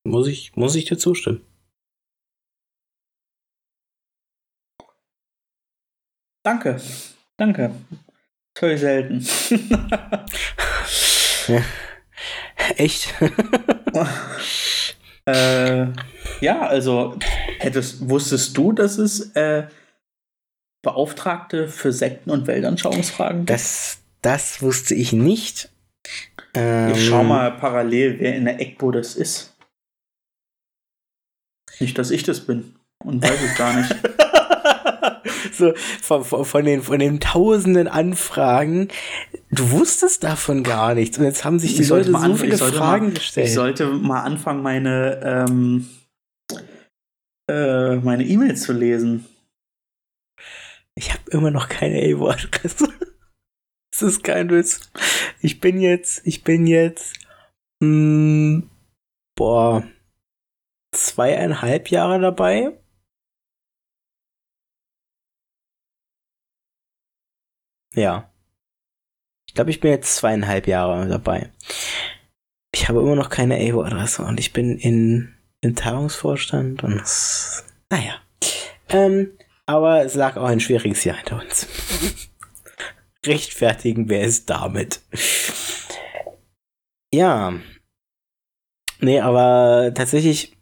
Muss ich, muss ich dir zustimmen. Danke. Danke. Toll selten. ja. Echt? äh, ja, also hättest, wusstest du, dass es äh, Beauftragte für Sekten- und Weltanschauungsfragen gibt? Das, das wusste ich nicht. Ähm, ich schau mal parallel, wer in der ECBO das ist. Nicht, dass ich das bin und weiß es gar nicht. so von, von, den, von den tausenden Anfragen. Du wusstest davon gar nichts. Und jetzt haben sich die Leute so viele Fragen mal, gestellt. Ich sollte mal anfangen, meine ähm, äh, meine E-Mails zu lesen. Ich habe immer noch keine AWO-Adresse. Das ist kein Witz. Ich bin jetzt, ich bin jetzt, mh, hm, boah, zweieinhalb Jahre dabei. Ja. Ich glaube, ich bin jetzt zweieinhalb Jahre dabei. Ich habe immer noch keine AWO-Adresse und ich bin in, im Tagungsvorstand und das, naja. Ähm, aber es lag auch ein schwieriges Jahr hinter uns. Rechtfertigen wir es damit. Ja. Nee, aber tatsächlich,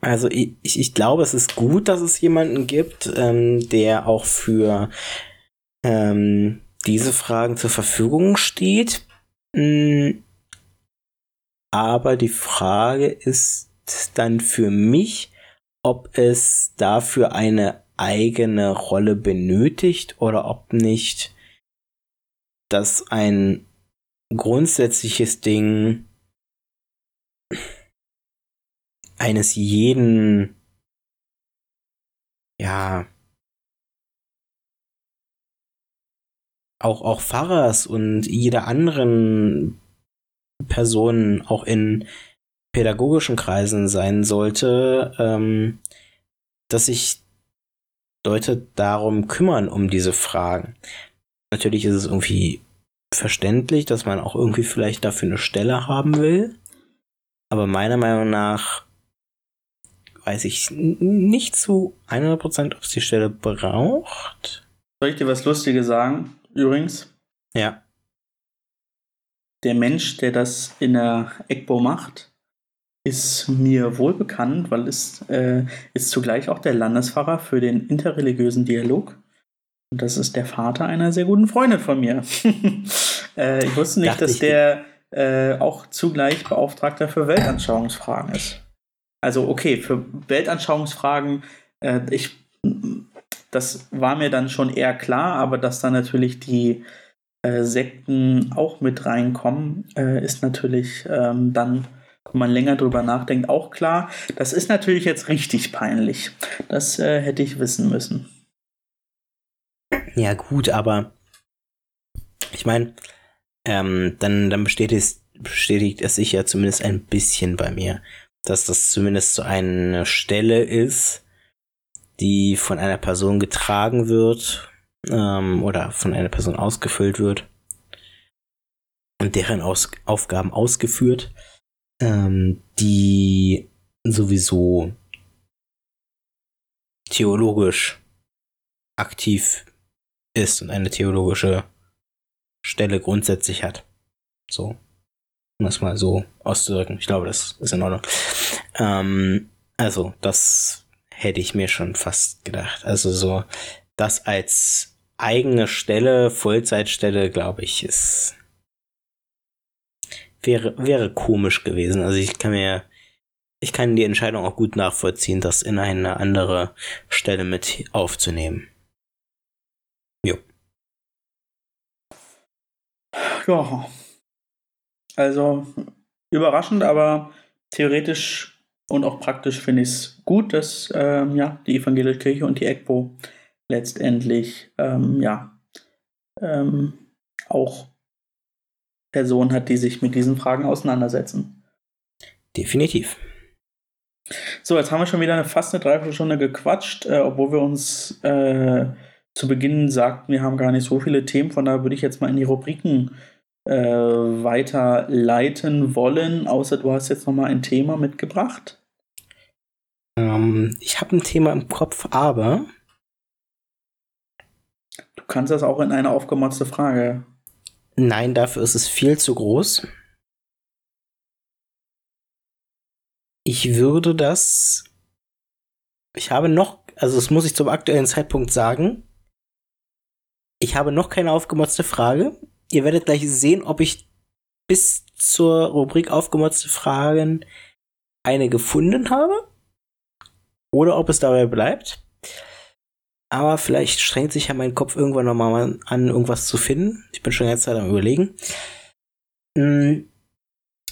also ich, ich glaube, es ist gut, dass es jemanden gibt, ähm, der auch für ähm, diese Fragen zur Verfügung steht. Mm, aber die Frage ist dann für mich, ob es dafür eine eigene Rolle benötigt oder ob nicht das ein grundsätzliches Ding eines jeden ja auch, auch Pfarrers und jeder anderen Person auch in pädagogischen Kreisen sein sollte, ähm, dass sich Leute darum kümmern, um diese Fragen. Natürlich ist es irgendwie verständlich, dass man auch irgendwie vielleicht dafür eine Stelle haben will. Aber meiner Meinung nach weiß ich nicht zu 100%, ob es die Stelle braucht. Soll ich dir was Lustiges sagen? Übrigens. Ja. Der Mensch, der das in der EGBO macht, ist mir wohl bekannt, weil es äh, ist zugleich auch der Landespfarrer für den interreligiösen Dialog. Und das ist der Vater einer sehr guten Freundin von mir. äh, ich wusste nicht, Dachte dass der äh, auch zugleich Beauftragter für Weltanschauungsfragen ist. Also okay, für Weltanschauungsfragen, äh, ich das war mir dann schon eher klar, aber dass da natürlich die äh, Sekten auch mit reinkommen, äh, ist natürlich ähm, dann, wenn man länger drüber nachdenkt, auch klar. Das ist natürlich jetzt richtig peinlich. Das äh, hätte ich wissen müssen. Ja, gut, aber ich meine, ähm, dann, dann bestätigt, bestätigt es sich ja zumindest ein bisschen bei mir, dass das zumindest so eine Stelle ist, die von einer Person getragen wird ähm, oder von einer Person ausgefüllt wird und deren Aus Aufgaben ausgeführt, ähm, die sowieso theologisch aktiv ist und eine theologische Stelle grundsätzlich hat. So. Um das mal so auszudrücken. Ich glaube, das ist in Ordnung. Ähm, also, das hätte ich mir schon fast gedacht. Also so, das als eigene Stelle, Vollzeitstelle, glaube ich, ist wäre, wäre komisch gewesen. Also ich kann mir, ich kann die Entscheidung auch gut nachvollziehen, das in eine andere Stelle mit aufzunehmen. Jo. Ja. Also überraschend, aber theoretisch und auch praktisch finde ich es gut, dass ähm, ja, die evangelische Kirche und die EGPO letztendlich ähm, ja, ähm, auch Personen hat, die sich mit diesen Fragen auseinandersetzen. Definitiv. So, jetzt haben wir schon wieder eine, fast eine Dreiviertelstunde gequatscht, äh, obwohl wir uns äh, zu Beginn sagten, wir haben gar nicht so viele Themen. Von daher würde ich jetzt mal in die Rubriken äh, weiterleiten wollen, außer du hast jetzt noch mal ein Thema mitgebracht. Ähm, ich habe ein Thema im Kopf, aber. Du kannst das auch in eine aufgemotzte Frage. Nein, dafür ist es viel zu groß. Ich würde das. Ich habe noch, also das muss ich zum aktuellen Zeitpunkt sagen. Ich habe noch keine aufgemotzte Frage. Ihr werdet gleich sehen, ob ich bis zur Rubrik aufgemotzte Fragen eine gefunden habe oder ob es dabei bleibt. Aber vielleicht strengt sich ja mein Kopf irgendwann nochmal an, irgendwas zu finden. Ich bin schon jetzt Zeit am Überlegen. Hm,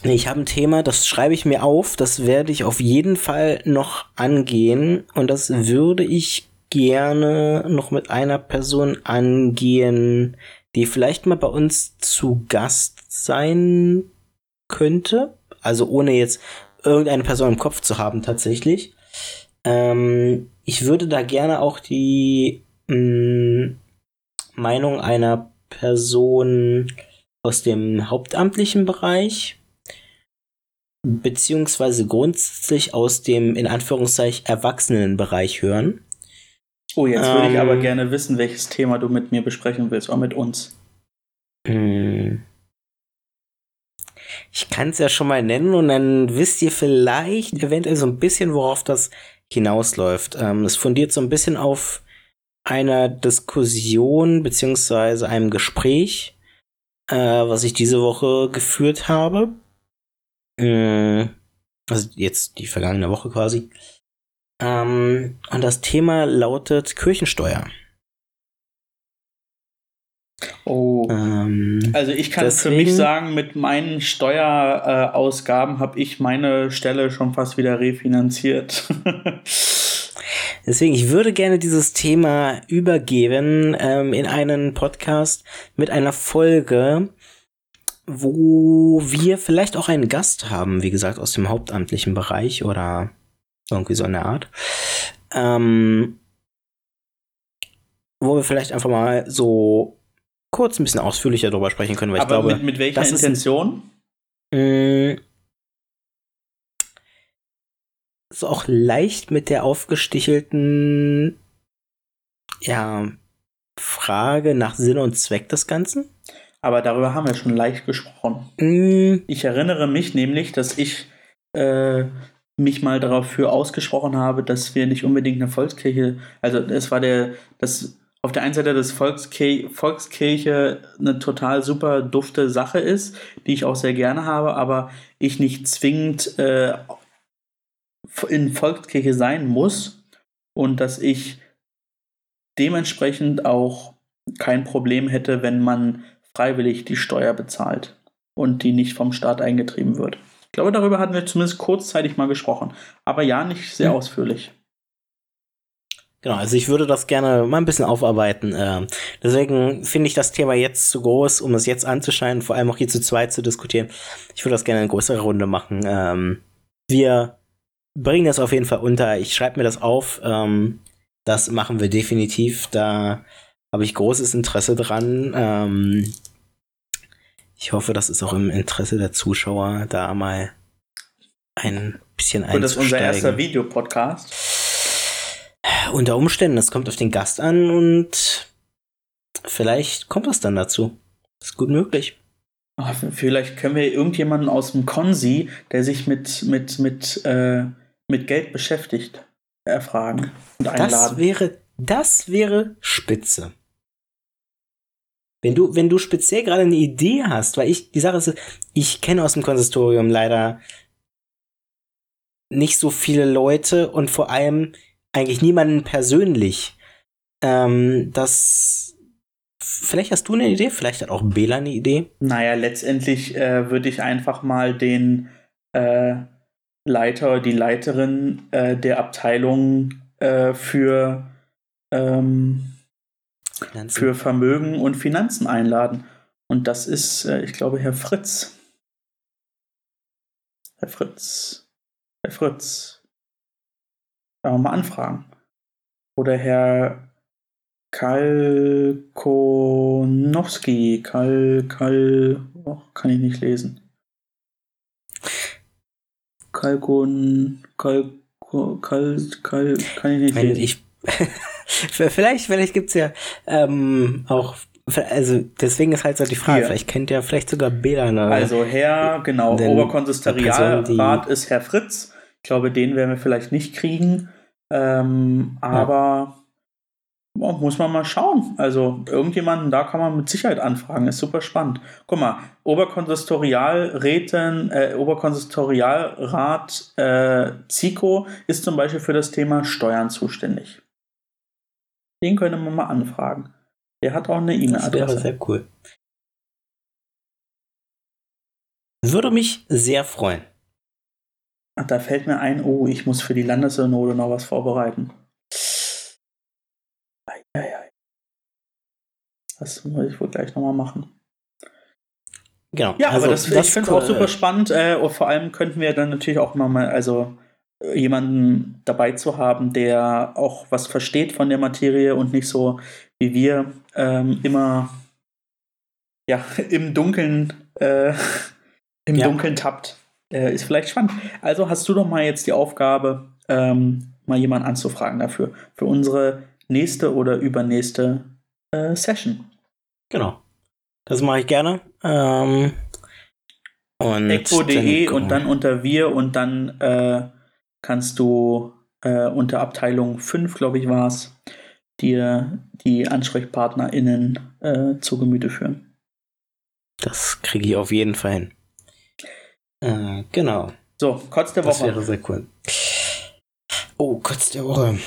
ich habe ein Thema, das schreibe ich mir auf. Das werde ich auf jeden Fall noch angehen. Und das würde ich gerne noch mit einer Person angehen, die vielleicht mal bei uns zu Gast sein könnte. Also ohne jetzt irgendeine Person im Kopf zu haben tatsächlich. Ähm, ich würde da gerne auch die mh, mm, Meinung einer Person aus dem hauptamtlichen Bereich beziehungsweise grundsätzlich aus dem in Anführungszeichen Erwachsenenbereich hören. Oh, jetzt würde ähm, ich aber ähm. gerne wissen, welches Thema du mit mir besprechen willst, oder mit uns. Hm. Ich kann es ja schon mal nennen und dann wisst ihr vielleicht eventuell so ein bisschen, worauf das hinausläuft. Ähm, es fundiert so ein bisschen auf einer Diskussion beziehungsweise einem Gespräch, äh, was ich diese Woche geführt habe. Äh, also jetzt die vergangene Woche quasi. Ähm, und das Thema lautet Kirchensteuer. Oh. Ähm, also ich kann deswegen, für mich sagen, mit meinen Steuerausgaben äh, habe ich meine Stelle schon fast wieder refinanziert. deswegen, ich würde gerne dieses Thema übergeben ähm, in einen Podcast mit einer Folge, wo wir vielleicht auch einen Gast haben, wie gesagt, aus dem hauptamtlichen Bereich oder irgendwie so eine Art. Ähm, wo wir vielleicht einfach mal so kurz ein bisschen ausführlicher darüber sprechen können, weil Aber ich glaube. Mit, mit welcher Intention? Ist, äh, so auch leicht mit der aufgestichelten ja, Frage nach Sinn und Zweck des Ganzen. Aber darüber haben wir schon leicht gesprochen. Mm. Ich erinnere mich nämlich, dass ich äh, mich mal dafür ausgesprochen habe, dass wir nicht unbedingt eine Volkskirche, also es war der, das auf der einen Seite das Volkskirche, Volkskirche eine total super dufte Sache ist, die ich auch sehr gerne habe, aber ich nicht zwingend äh, in Volkskirche sein muss und dass ich dementsprechend auch kein Problem hätte, wenn man freiwillig die Steuer bezahlt und die nicht vom Staat eingetrieben wird. Ich glaube, darüber hatten wir zumindest kurzzeitig mal gesprochen, aber ja, nicht sehr mhm. ausführlich. Genau, also ich würde das gerne mal ein bisschen aufarbeiten. Ähm, deswegen finde ich das Thema jetzt zu groß, um es jetzt anzuscheinen, vor allem auch hier zu zweit zu diskutieren. Ich würde das gerne in größere Runde machen. Ähm, wir bringen das auf jeden Fall unter. Ich schreibe mir das auf. Ähm, das machen wir definitiv. Da habe ich großes Interesse dran. Ähm, ich hoffe, das ist auch im Interesse der Zuschauer, da mal ein bisschen einzusteigen. Und das ist unser erster Videopodcast? Unter Umständen, es kommt auf den Gast an und vielleicht kommt es dann dazu. ist gut möglich. Ach, vielleicht können wir irgendjemanden aus dem Konsi, der sich mit, mit, mit, äh, mit Geld beschäftigt, erfragen und einladen. Das wäre, das wäre spitze. Wenn du, wenn du speziell gerade eine Idee hast, weil ich, die Sache ist, ich kenne aus dem Konsistorium leider nicht so viele Leute und vor allem eigentlich niemanden persönlich. Ähm, das, vielleicht hast du eine Idee, vielleicht hat auch Bela eine Idee. Naja, letztendlich äh, würde ich einfach mal den äh, Leiter, die Leiterin äh, der Abteilung äh, für ähm, für Vermögen und Finanzen einladen. Und das ist, äh, ich glaube, Herr Fritz. Herr Fritz. Herr Fritz. Wir mal anfragen. Oder Herr Kalkonowski. Kal, Kal, oh, kann ich nicht lesen. Kalkon, Kal, Kal, Kal, kann ich nicht Wenn lesen. Ich vielleicht, vielleicht gibt's ja ähm, auch, also deswegen ist halt so die Frage, Hier. vielleicht kennt ja vielleicht sogar Bela. Also Herr, genau, Oberkonsistorialrat ist Herr Fritz. Ich glaube, den werden wir vielleicht nicht kriegen. Ähm, aber ja. muss man mal schauen. Also irgendjemanden, da kann man mit Sicherheit anfragen. Ist super spannend. Guck mal, Oberkonsistorialräten, äh, Oberkonsistorialrat äh, ZIKO ist zum Beispiel für das Thema Steuern zuständig. Den könnte man mal anfragen. Der hat auch eine E-Mail-Adresse. Das wäre sehr cool. Würde mich sehr freuen. Ach, da fällt mir ein, oh, ich muss für die Landessynode noch was vorbereiten. Eieiei. Das muss ich wohl gleich nochmal machen. Genau. Ja, also, aber das, das ich finde es auch super spannend. Äh, und vor allem könnten wir dann natürlich auch mal, also äh, jemanden dabei zu haben, der auch was versteht von der Materie und nicht so wie wir ähm, immer ja, im Dunkeln äh, im ja. Dunkeln tappt. Äh, ist vielleicht spannend. Also hast du doch mal jetzt die Aufgabe, ähm, mal jemanden anzufragen dafür. Für unsere nächste oder übernächste äh, Session. Genau. Das mache ich gerne. Ähm, und Echo.de dann- und dann unter wir und dann äh, kannst du äh, unter Abteilung 5, glaube ich, war es, dir die AnsprechpartnerInnen äh, zu Gemüte führen. Das kriege ich auf jeden Fall hin. Äh, genau. So, Kotz der Das Woche. wäre sehr cool. Oh, kurz der Woche.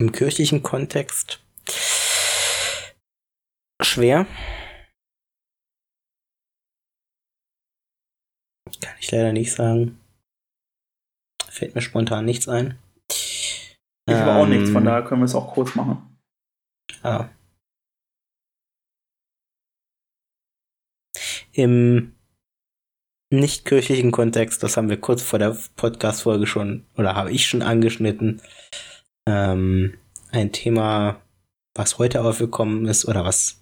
Im kirchlichen Kontext schwer. Kann ich leider nicht sagen. Fällt mir spontan nichts ein. Ich habe auch nichts, von Ähm, daher können wir es auch kurz machen. Ah. Im nicht kirchlichen Kontext, das haben wir kurz vor der Podcast-Folge schon, oder habe ich schon angeschnitten, ähm, ein Thema, was heute aufgekommen ist, oder was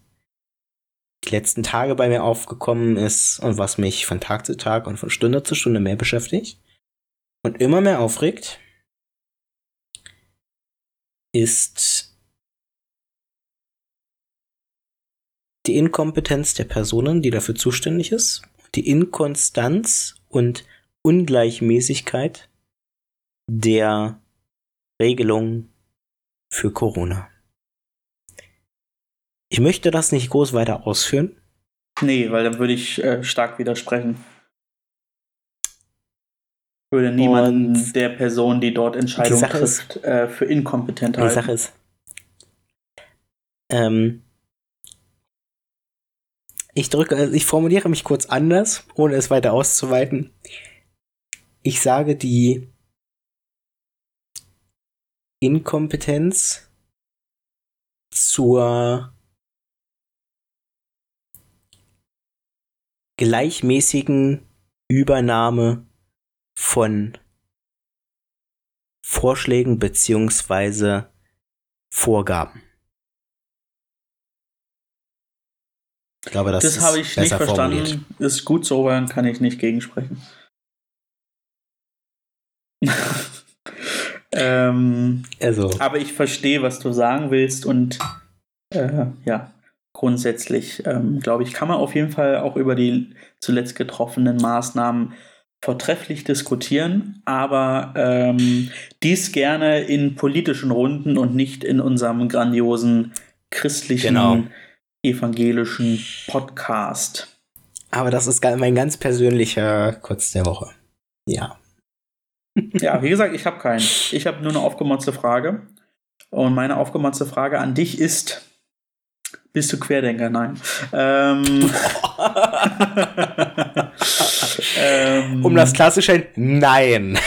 die letzten Tage bei mir aufgekommen ist und was mich von Tag zu Tag und von Stunde zu Stunde mehr beschäftigt und immer mehr aufregt, ist die Inkompetenz der Personen, die dafür zuständig ist, die Inkonstanz und Ungleichmäßigkeit der Regelung für Corona. Ich möchte das nicht groß weiter ausführen. Nee, weil dann würde ich äh, stark widersprechen. Würde niemanden Und der Person, die dort Entscheidungen Sache ist- trifft, äh, für inkompetent Die halten. Sache ist, ähm, ich drücke, also ich formuliere mich kurz anders, ohne es weiter auszuweiten. Ich sage, die Inkompetenz zur gleichmäßigen Übernahme von Vorschlägen beziehungsweise Vorgaben. Ich glaube, das, Das, habe ich nicht verstanden. formuliert. Ist gut so, weil dann kann ich nicht gegensprechen. ähm, Also, aber ich verstehe, was du sagen willst und äh, ja, grundsätzlich ähm, glaube ich, kann man auf jeden Fall auch über die zuletzt getroffenen Maßnahmen vortrefflich diskutieren, aber ähm, dies gerne in politischen Runden und nicht in unserem grandiosen christlichen, Genau. Evangelischen Podcast. aber das ist mein ganz persönlicher Kurz der Woche. Ja. Ja, wie gesagt, ich habe keinen. Ich habe nur eine aufgemotzte Frage. Und meine aufgemotzte Frage an dich ist: Bist du Querdenker? Nein. Ähm, ähm, um das klarzustellen, nein.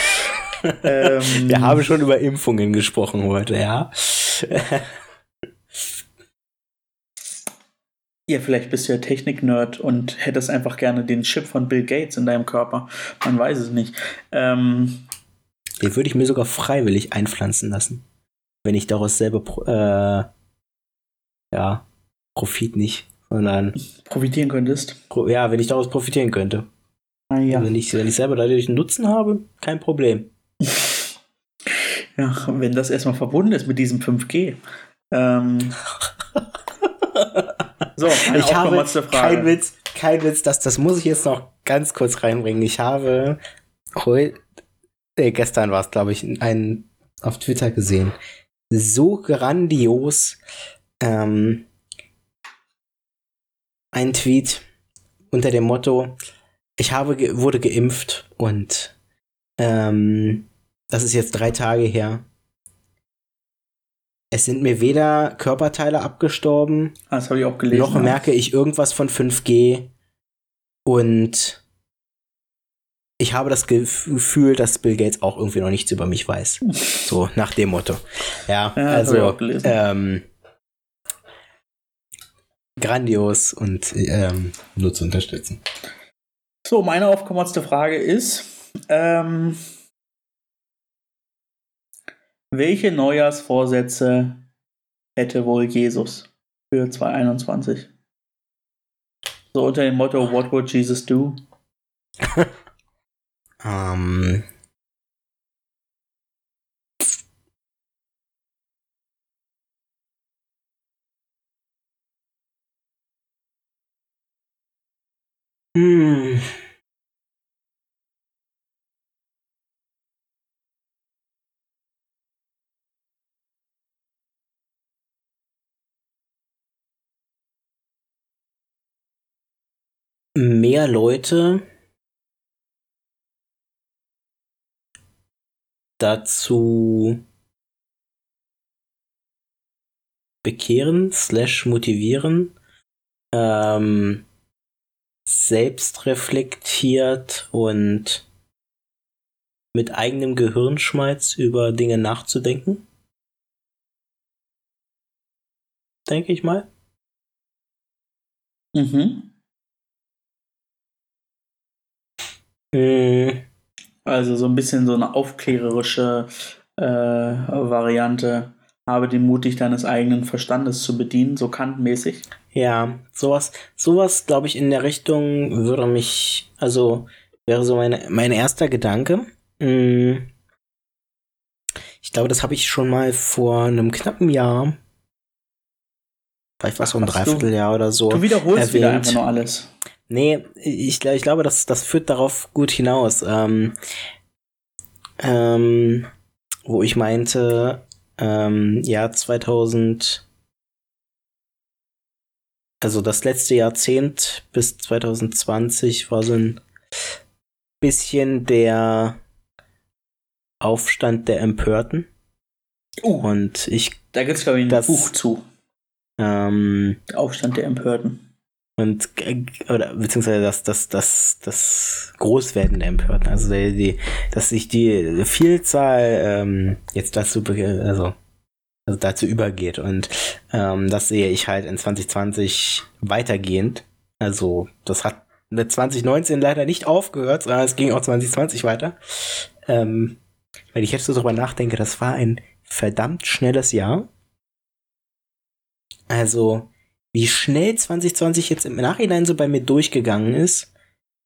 ähm, Wir haben schon über Impfungen gesprochen heute, ja. Ja, vielleicht bist du ja Technik-Nerd und hättest einfach gerne den Chip von Bill Gates in deinem Körper. Man weiß es nicht. Ähm, Den würde ich mir sogar freiwillig einpflanzen lassen. Wenn ich daraus selber, äh, ja, Profit nicht, sondern, profitieren könntest. ja, wenn ich daraus profitieren könnte. Ah, ja. Wenn, ich, wenn ich selber dadurch einen Nutzen habe, kein Problem. Ja, wenn das erstmal verbunden ist mit diesem 5G. Ähm, so, eine ich habe Frage. kein Witz, kein Witz, das, das muss ich jetzt noch ganz kurz reinbringen. Ich habe heute, äh, gestern war es, glaube ich, einen auf Twitter gesehen. So grandios, ähm, ein Tweet unter dem Motto, ich habe ge wurde geimpft und ähm, das ist jetzt drei Tage her. Es sind mir weder Körperteile abgestorben, Ah, das habe ich auch gelesen. noch merke ich irgendwas von 5G und ich habe das Gefühl, dass Bill Gates auch irgendwie noch nichts über mich weiß. So nach dem Motto. Ja, Ja, also ähm, grandios und ähm, nur zu unterstützen. So, meine aufgemotzte Frage ist, ähm, welche Neujahrsvorsätze hätte wohl Jesus für 2021? So unter dem Motto, What would Jesus do? ähm, Hm. Mehr Leute dazu bekehren slash motivieren, ähm, selbst reflektiert und mit eigenem Gehirnschmalz über Dinge nachzudenken. Denke ich mal. Mhm. Hm. Also so ein bisschen so eine aufklärerische äh, Variante. Habe den Mut, dich deines eigenen Verstandes zu bedienen, so kantmäßig. Ja, sowas, sowas, glaube ich, in der Richtung würde mich, also wäre so meine, mein erster Gedanke. Hm. Ich glaube, das habe ich schon mal vor einem knappen Jahr, vielleicht was so ein Dreivierteljahr oder so. Du wiederholst erwähnt. wieder einfach nur alles. Nee, ich, ich glaube, das, das führt darauf gut hinaus. Ähm, ähm, wo ich meinte, ähm, Jahr 2000, also das letzte Jahrzehnt bis 2020 war so ein bisschen der Aufstand der Empörten. Uh, und ich. Da gibt es, glaube ich, ein das, Buch zu. Ähm, Aufstand der Empörten. Und, oder, beziehungsweise das, das, das, das Großwerden der Empörten. Also, die, die, dass sich die Vielzahl ähm, jetzt dazu, also, also dazu übergeht. Und ähm, das sehe ich halt in 2020 weitergehend. Also, das hat mit 2019 leider nicht aufgehört, sondern es ging auch 2020 weiter. Ähm, wenn ich jetzt so drüber nachdenke, das war ein verdammt schnelles Jahr. Also, wie schnell 2020 jetzt im Nachhinein so bei mir durchgegangen ist,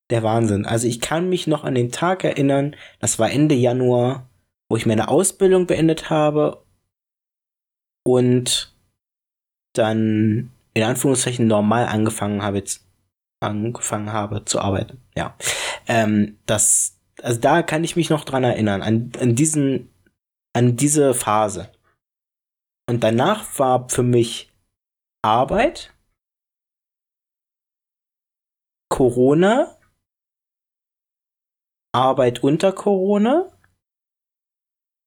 der Wahnsinn. Also ich kann mich noch an den Tag erinnern, das war Ende Januar, wo ich meine Ausbildung beendet habe und dann in Anführungszeichen normal angefangen habe, angefangen habe zu arbeiten. Ja, ähm, das, also da kann ich mich noch dran erinnern an, an diesen, an diese Phase. Und danach war für mich Arbeit, Corona, Arbeit unter Corona,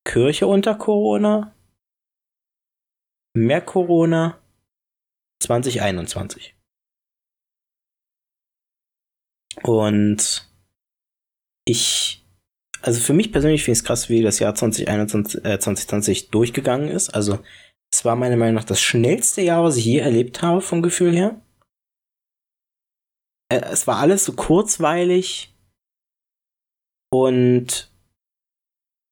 Kirche unter Corona, mehr Corona 2021. Und ich, also für mich persönlich finde ich es krass, wie das Jahr 2021, äh, 2020 durchgegangen ist. Also es war meiner Meinung nach das schnellste Jahr, was ich je erlebt habe, vom Gefühl her. Äh, es war alles so kurzweilig und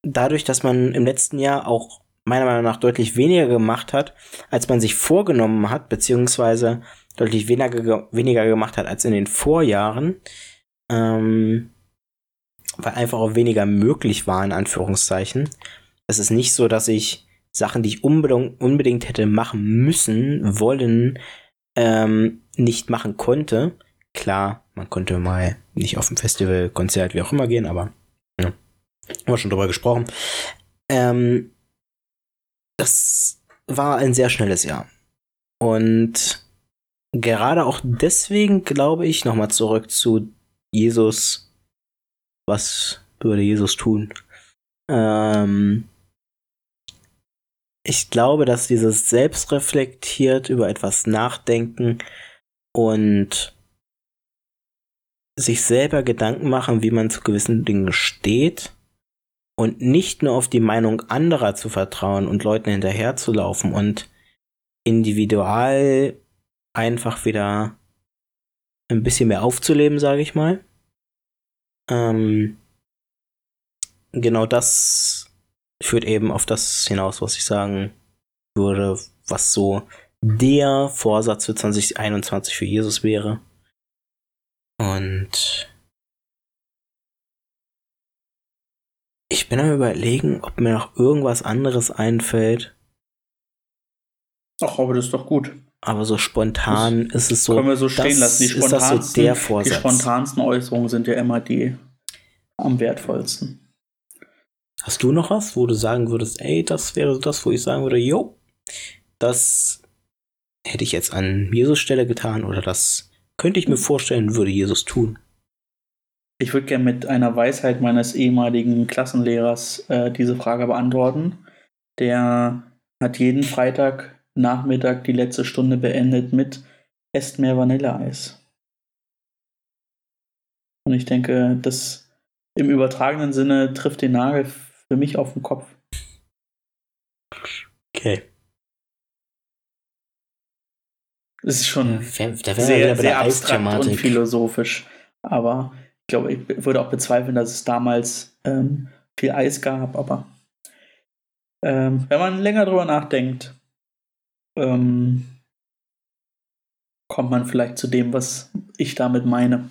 dadurch, dass man im letzten Jahr auch meiner Meinung nach deutlich weniger gemacht hat, als man sich vorgenommen hat, beziehungsweise deutlich weniger, weniger gemacht hat als in den Vorjahren, ähm, weil einfach auch weniger möglich war, in Anführungszeichen. Es ist nicht so, dass ich Sachen, die ich unbedingt, unbedingt hätte machen müssen, wollen, ähm, nicht machen konnte. Klar, man konnte mal nicht auf ein Festival, Konzert, wie auch immer gehen, aber ja, haben wir schon drüber gesprochen. Ähm, das war ein sehr schnelles Jahr. Und gerade auch deswegen glaube ich, nochmal zurück zu Jesus, was würde Jesus tun? Ähm, ich glaube, dass dieses Selbstreflektiert über etwas nachdenken und sich selber Gedanken machen, wie man zu gewissen Dingen steht und nicht nur auf die Meinung anderer zu vertrauen und Leuten hinterherzulaufen und individual einfach wieder ein bisschen mehr aufzuleben, sage ich mal. Ähm, genau das führt eben auf das hinaus, was ich sagen würde, was so der Vorsatz für 2021 für Jesus wäre. Und ich bin am überlegen, ob mir noch irgendwas anderes einfällt. Ach, aber das ist doch gut. Aber so spontan das ist es so. Können wir so stehen lassen. Die ist das so der Vorsatz. Die spontansten Äußerungen sind ja immer die am wertvollsten. Hast du noch was, wo du sagen würdest, ey, das wäre das, wo ich sagen würde, jo, das hätte ich jetzt an Jesus Stelle getan oder das könnte ich mir vorstellen, würde Jesus tun. Ich würde gerne mit einer Weisheit meines ehemaligen Klassenlehrers äh, diese Frage beantworten. Der hat jeden Freitag Nachmittag die letzte Stunde beendet mit Esst mehr Vanilleeis. Und ich denke, das im übertragenen Sinne trifft den Nagel für mich auf den Kopf. Okay. Es ist schon da sehr, sehr abstrakt und philosophisch. Aber ich glaube, ich würde auch bezweifeln, dass es damals ähm, viel Eis gab. Aber ähm, wenn man länger drüber nachdenkt, ähm, kommt man vielleicht zu dem, was ich damit meine.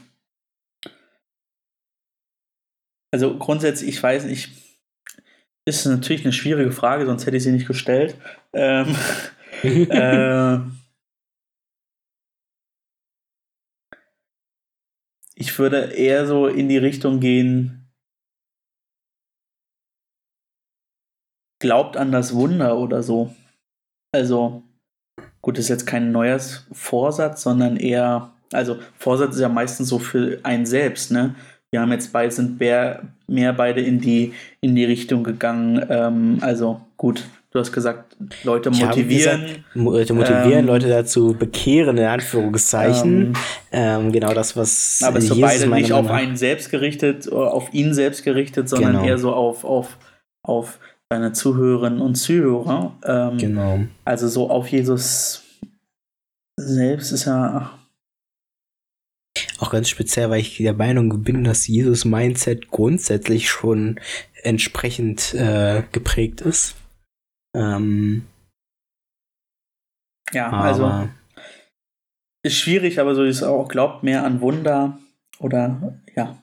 Also grundsätzlich, ich weiß nicht, ist natürlich eine schwierige Frage, sonst hätte ich sie nicht gestellt. Ähm, äh, ich würde eher so in die Richtung gehen, glaubt an das Wunder oder so. Also, gut, das ist jetzt kein neues Vorsatz, sondern eher, also Vorsatz ist ja meistens so für einen selbst, ne? Wir haben jetzt beide, sind mehr, mehr beide in die, in die Richtung gegangen. Ähm, also gut, du hast gesagt, Leute motivieren. Gesagt, Leute motivieren, ähm, Leute dazu bekehren, in Anführungszeichen. Ähm, ähm, genau das, was. Aber es ist so beide nicht auf einen selbst gerichtet, auf ihn selbst gerichtet, sondern genau. eher so auf, auf, auf seine Zuhörerinnen und Zuhörer. Ähm, genau. Also so auf Jesus selbst ist ja auch ganz speziell, weil ich der Meinung bin, dass Jesus Mindset grundsätzlich schon entsprechend äh, geprägt ist. Ähm, ja, also ist schwierig, aber so ist auch, glaubt mehr an Wunder oder ja,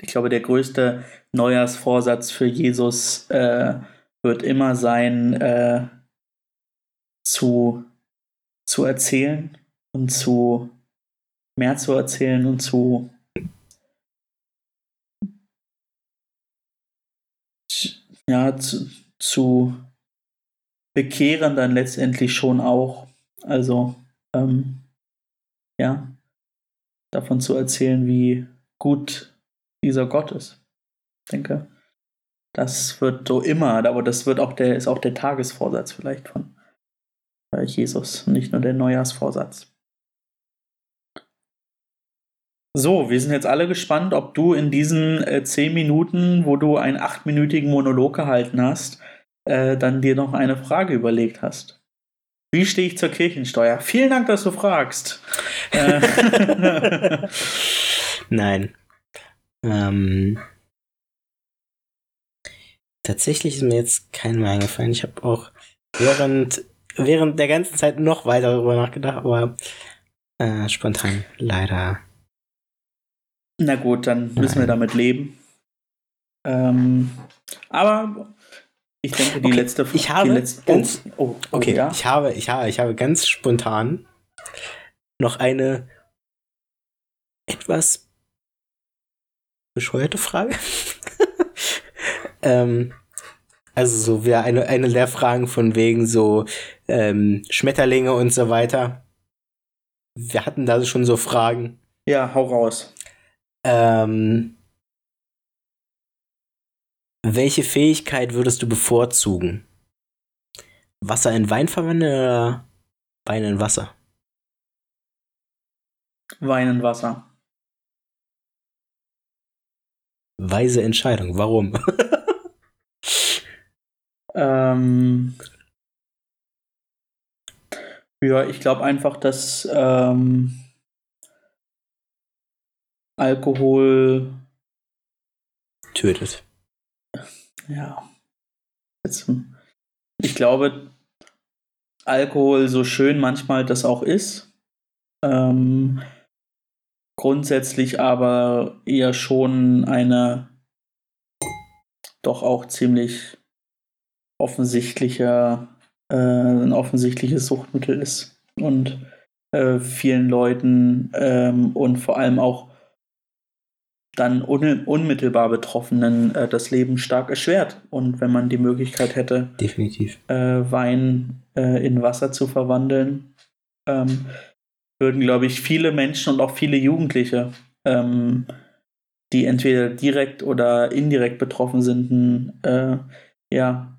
ich glaube, der größte Neujahrsvorsatz für Jesus äh, wird immer sein, äh, zu, zu erzählen und zu mehr zu erzählen und zu ja, zu, zu bekehren dann letztendlich schon auch. Also, ähm, ja, davon zu erzählen, wie gut dieser Gott ist. Ich denke, das wird so immer, aber das wird auch der, ist auch der Tagesvorsatz vielleicht von äh, Jesus, nicht nur der Neujahrsvorsatz. So, wir sind jetzt alle gespannt, ob du in diesen äh, zehn Minuten, wo du einen achtminütigen Monolog gehalten hast, äh, dann dir noch eine Frage überlegt hast. Wie stehe ich zur Kirchensteuer? Vielen Dank, dass du fragst. Äh, Nein. Ähm, tatsächlich ist mir jetzt kein mehr eingefallen. Ich habe auch während, während der ganzen Zeit noch weiter darüber nachgedacht, aber äh, spontan leider na gut, dann müssen wir damit leben. Ähm, aber ich denke, die okay. letzte Ich habe letzte, ganz, oh, oh, okay, ja? ich habe, ich habe, ich habe ganz spontan noch eine etwas bescheuerte Frage. ähm, also so wäre eine, eine der Fragen von wegen so ähm, Schmetterlinge und so weiter. Wir hatten da schon so Fragen. Ja, hau raus. Ähm, welche Fähigkeit würdest du bevorzugen? Wasser in Wein verwenden oder Wein in Wasser? Wein in Wasser. Weise Entscheidung. Warum? ähm, Ja, ich glaube einfach, dass ähm, Alkohol Tötet. Ja. Jetzt, ich glaube, Alkohol, so schön manchmal das auch ist, ähm, grundsätzlich aber eher schon eine doch auch ziemlich offensichtlicher, äh, ein offensichtliches Suchtmittel ist und äh, vielen Leuten ähm, und vor allem auch dann un unmittelbar Betroffenen äh, das Leben stark erschwert. Und wenn man die Möglichkeit hätte, definitiv äh, Wein äh, in Wasser zu verwandeln, ähm, würden, glaube ich, viele Menschen und auch viele Jugendliche, ähm, die entweder direkt oder indirekt betroffen sind, ein äh, ja,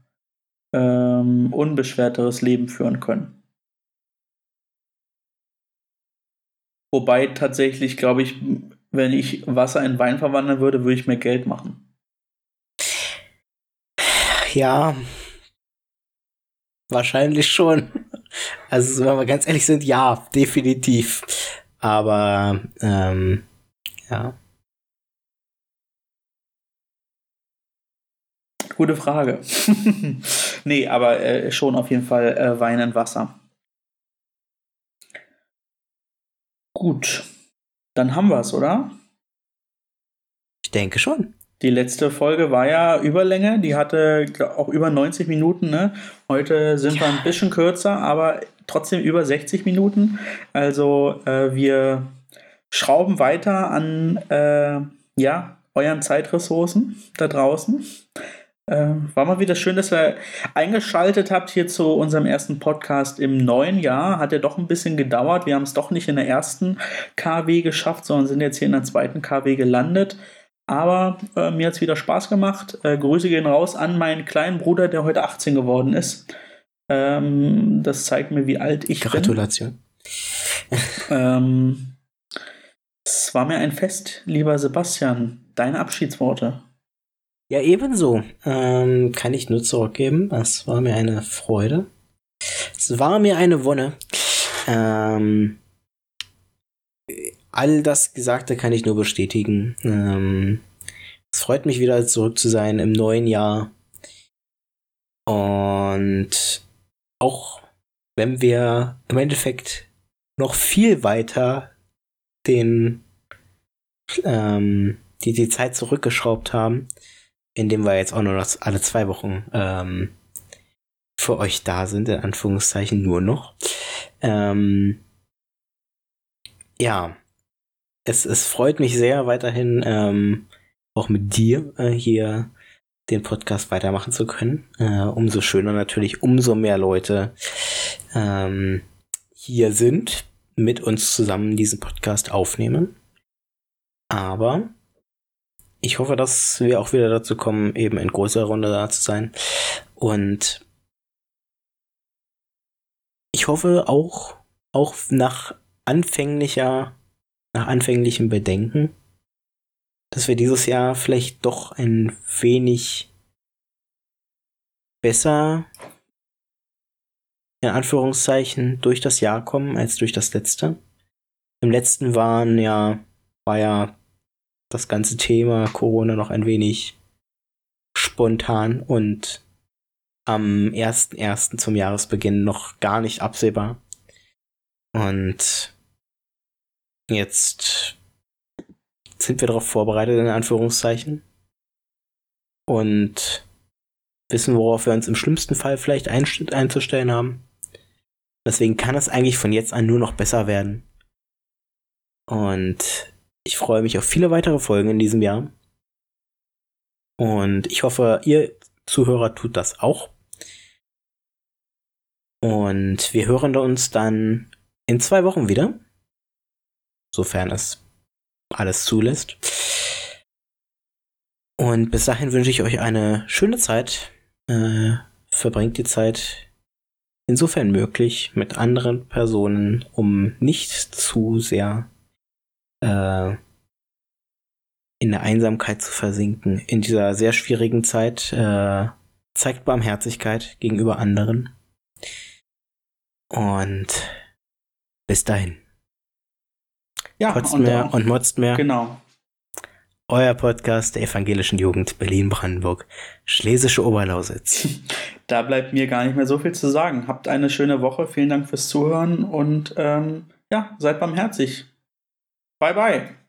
ähm, unbeschwerteres Leben führen können. Wobei tatsächlich, glaube ich, wenn ich Wasser in Wein verwandeln würde, würde ich mehr Geld machen. Ja, wahrscheinlich schon. Also, wenn wir ganz ehrlich sind, ja, definitiv. Aber, ähm, ja. Gute Frage. nee, aber äh, schon auf jeden Fall äh, Wein in Wasser. Gut. Dann haben wir es, oder? Ich denke schon. Die letzte Folge war ja Überlänge, die hatte auch über 90 Minuten. Ne? Heute sind ja. wir ein bisschen kürzer, aber trotzdem über 60 Minuten. Also äh, wir schrauben weiter an äh, ja, euren Zeitressourcen da draußen. Äh, war mal wieder schön, dass ihr eingeschaltet habt hier zu unserem ersten Podcast im neuen Jahr. Hat ja doch ein bisschen gedauert. Wir haben es doch nicht in der ersten KW geschafft, sondern sind jetzt hier in der zweiten KW gelandet. Aber äh, mir hat es wieder Spaß gemacht. Äh, Grüße gehen raus an meinen kleinen Bruder, der heute 18 geworden ist. Ähm, das zeigt mir, wie alt ich Gratulation. bin. Gratulation. ähm, es war mir ein Fest, lieber Sebastian. Deine Abschiedsworte. Ja, ebenso. Ähm, kann ich nur zurückgeben. Es war mir eine Freude. Es war mir eine Wonne. Ähm, all das Gesagte kann ich nur bestätigen. Ähm, es freut mich wieder zurück zu sein im neuen Jahr. Und auch wenn wir im Endeffekt noch viel weiter den ähm, die, die Zeit zurückgeschraubt haben, indem wir jetzt auch nur noch alle zwei Wochen ähm, für euch da sind, in Anführungszeichen nur noch. Ähm, ja, es, es freut mich sehr, weiterhin ähm, auch mit dir äh, hier den Podcast weitermachen zu können. Äh, umso schöner natürlich, umso mehr Leute ähm, hier sind, mit uns zusammen diesen Podcast aufnehmen. Aber ich hoffe, dass wir auch wieder dazu kommen, eben in größerer Runde da zu sein. Und ich hoffe auch, auch nach anfänglicher, nach anfänglichem Bedenken, dass wir dieses Jahr vielleicht doch ein wenig besser in Anführungszeichen durch das Jahr kommen als durch das letzte. Im letzten waren ja, war ja das ganze Thema Corona noch ein wenig spontan und am 1.1. zum Jahresbeginn noch gar nicht absehbar. Und jetzt sind wir darauf vorbereitet, in Anführungszeichen. Und wissen, worauf wir uns im schlimmsten Fall vielleicht einzustellen haben. Deswegen kann es eigentlich von jetzt an nur noch besser werden. Und ich freue mich auf viele weitere Folgen in diesem Jahr. Und ich hoffe, ihr Zuhörer tut das auch. Und wir hören uns dann in zwei Wochen wieder. Sofern es alles zulässt. Und bis dahin wünsche ich euch eine schöne Zeit. Äh, verbringt die Zeit insofern möglich mit anderen Personen, um nicht zu sehr äh, in der Einsamkeit zu versinken. In dieser sehr schwierigen Zeit äh, zeigt Barmherzigkeit gegenüber anderen. Und bis dahin. Ja, Kotzt und, mehr und motzt mehr. genau. Euer Podcast der evangelischen Jugend Berlin-Brandenburg, Schlesische Oberlausitz. Da bleibt mir gar nicht mehr so viel zu sagen. Habt eine schöne Woche. Vielen Dank fürs Zuhören und ähm, ja, seid barmherzig. Bye, bye.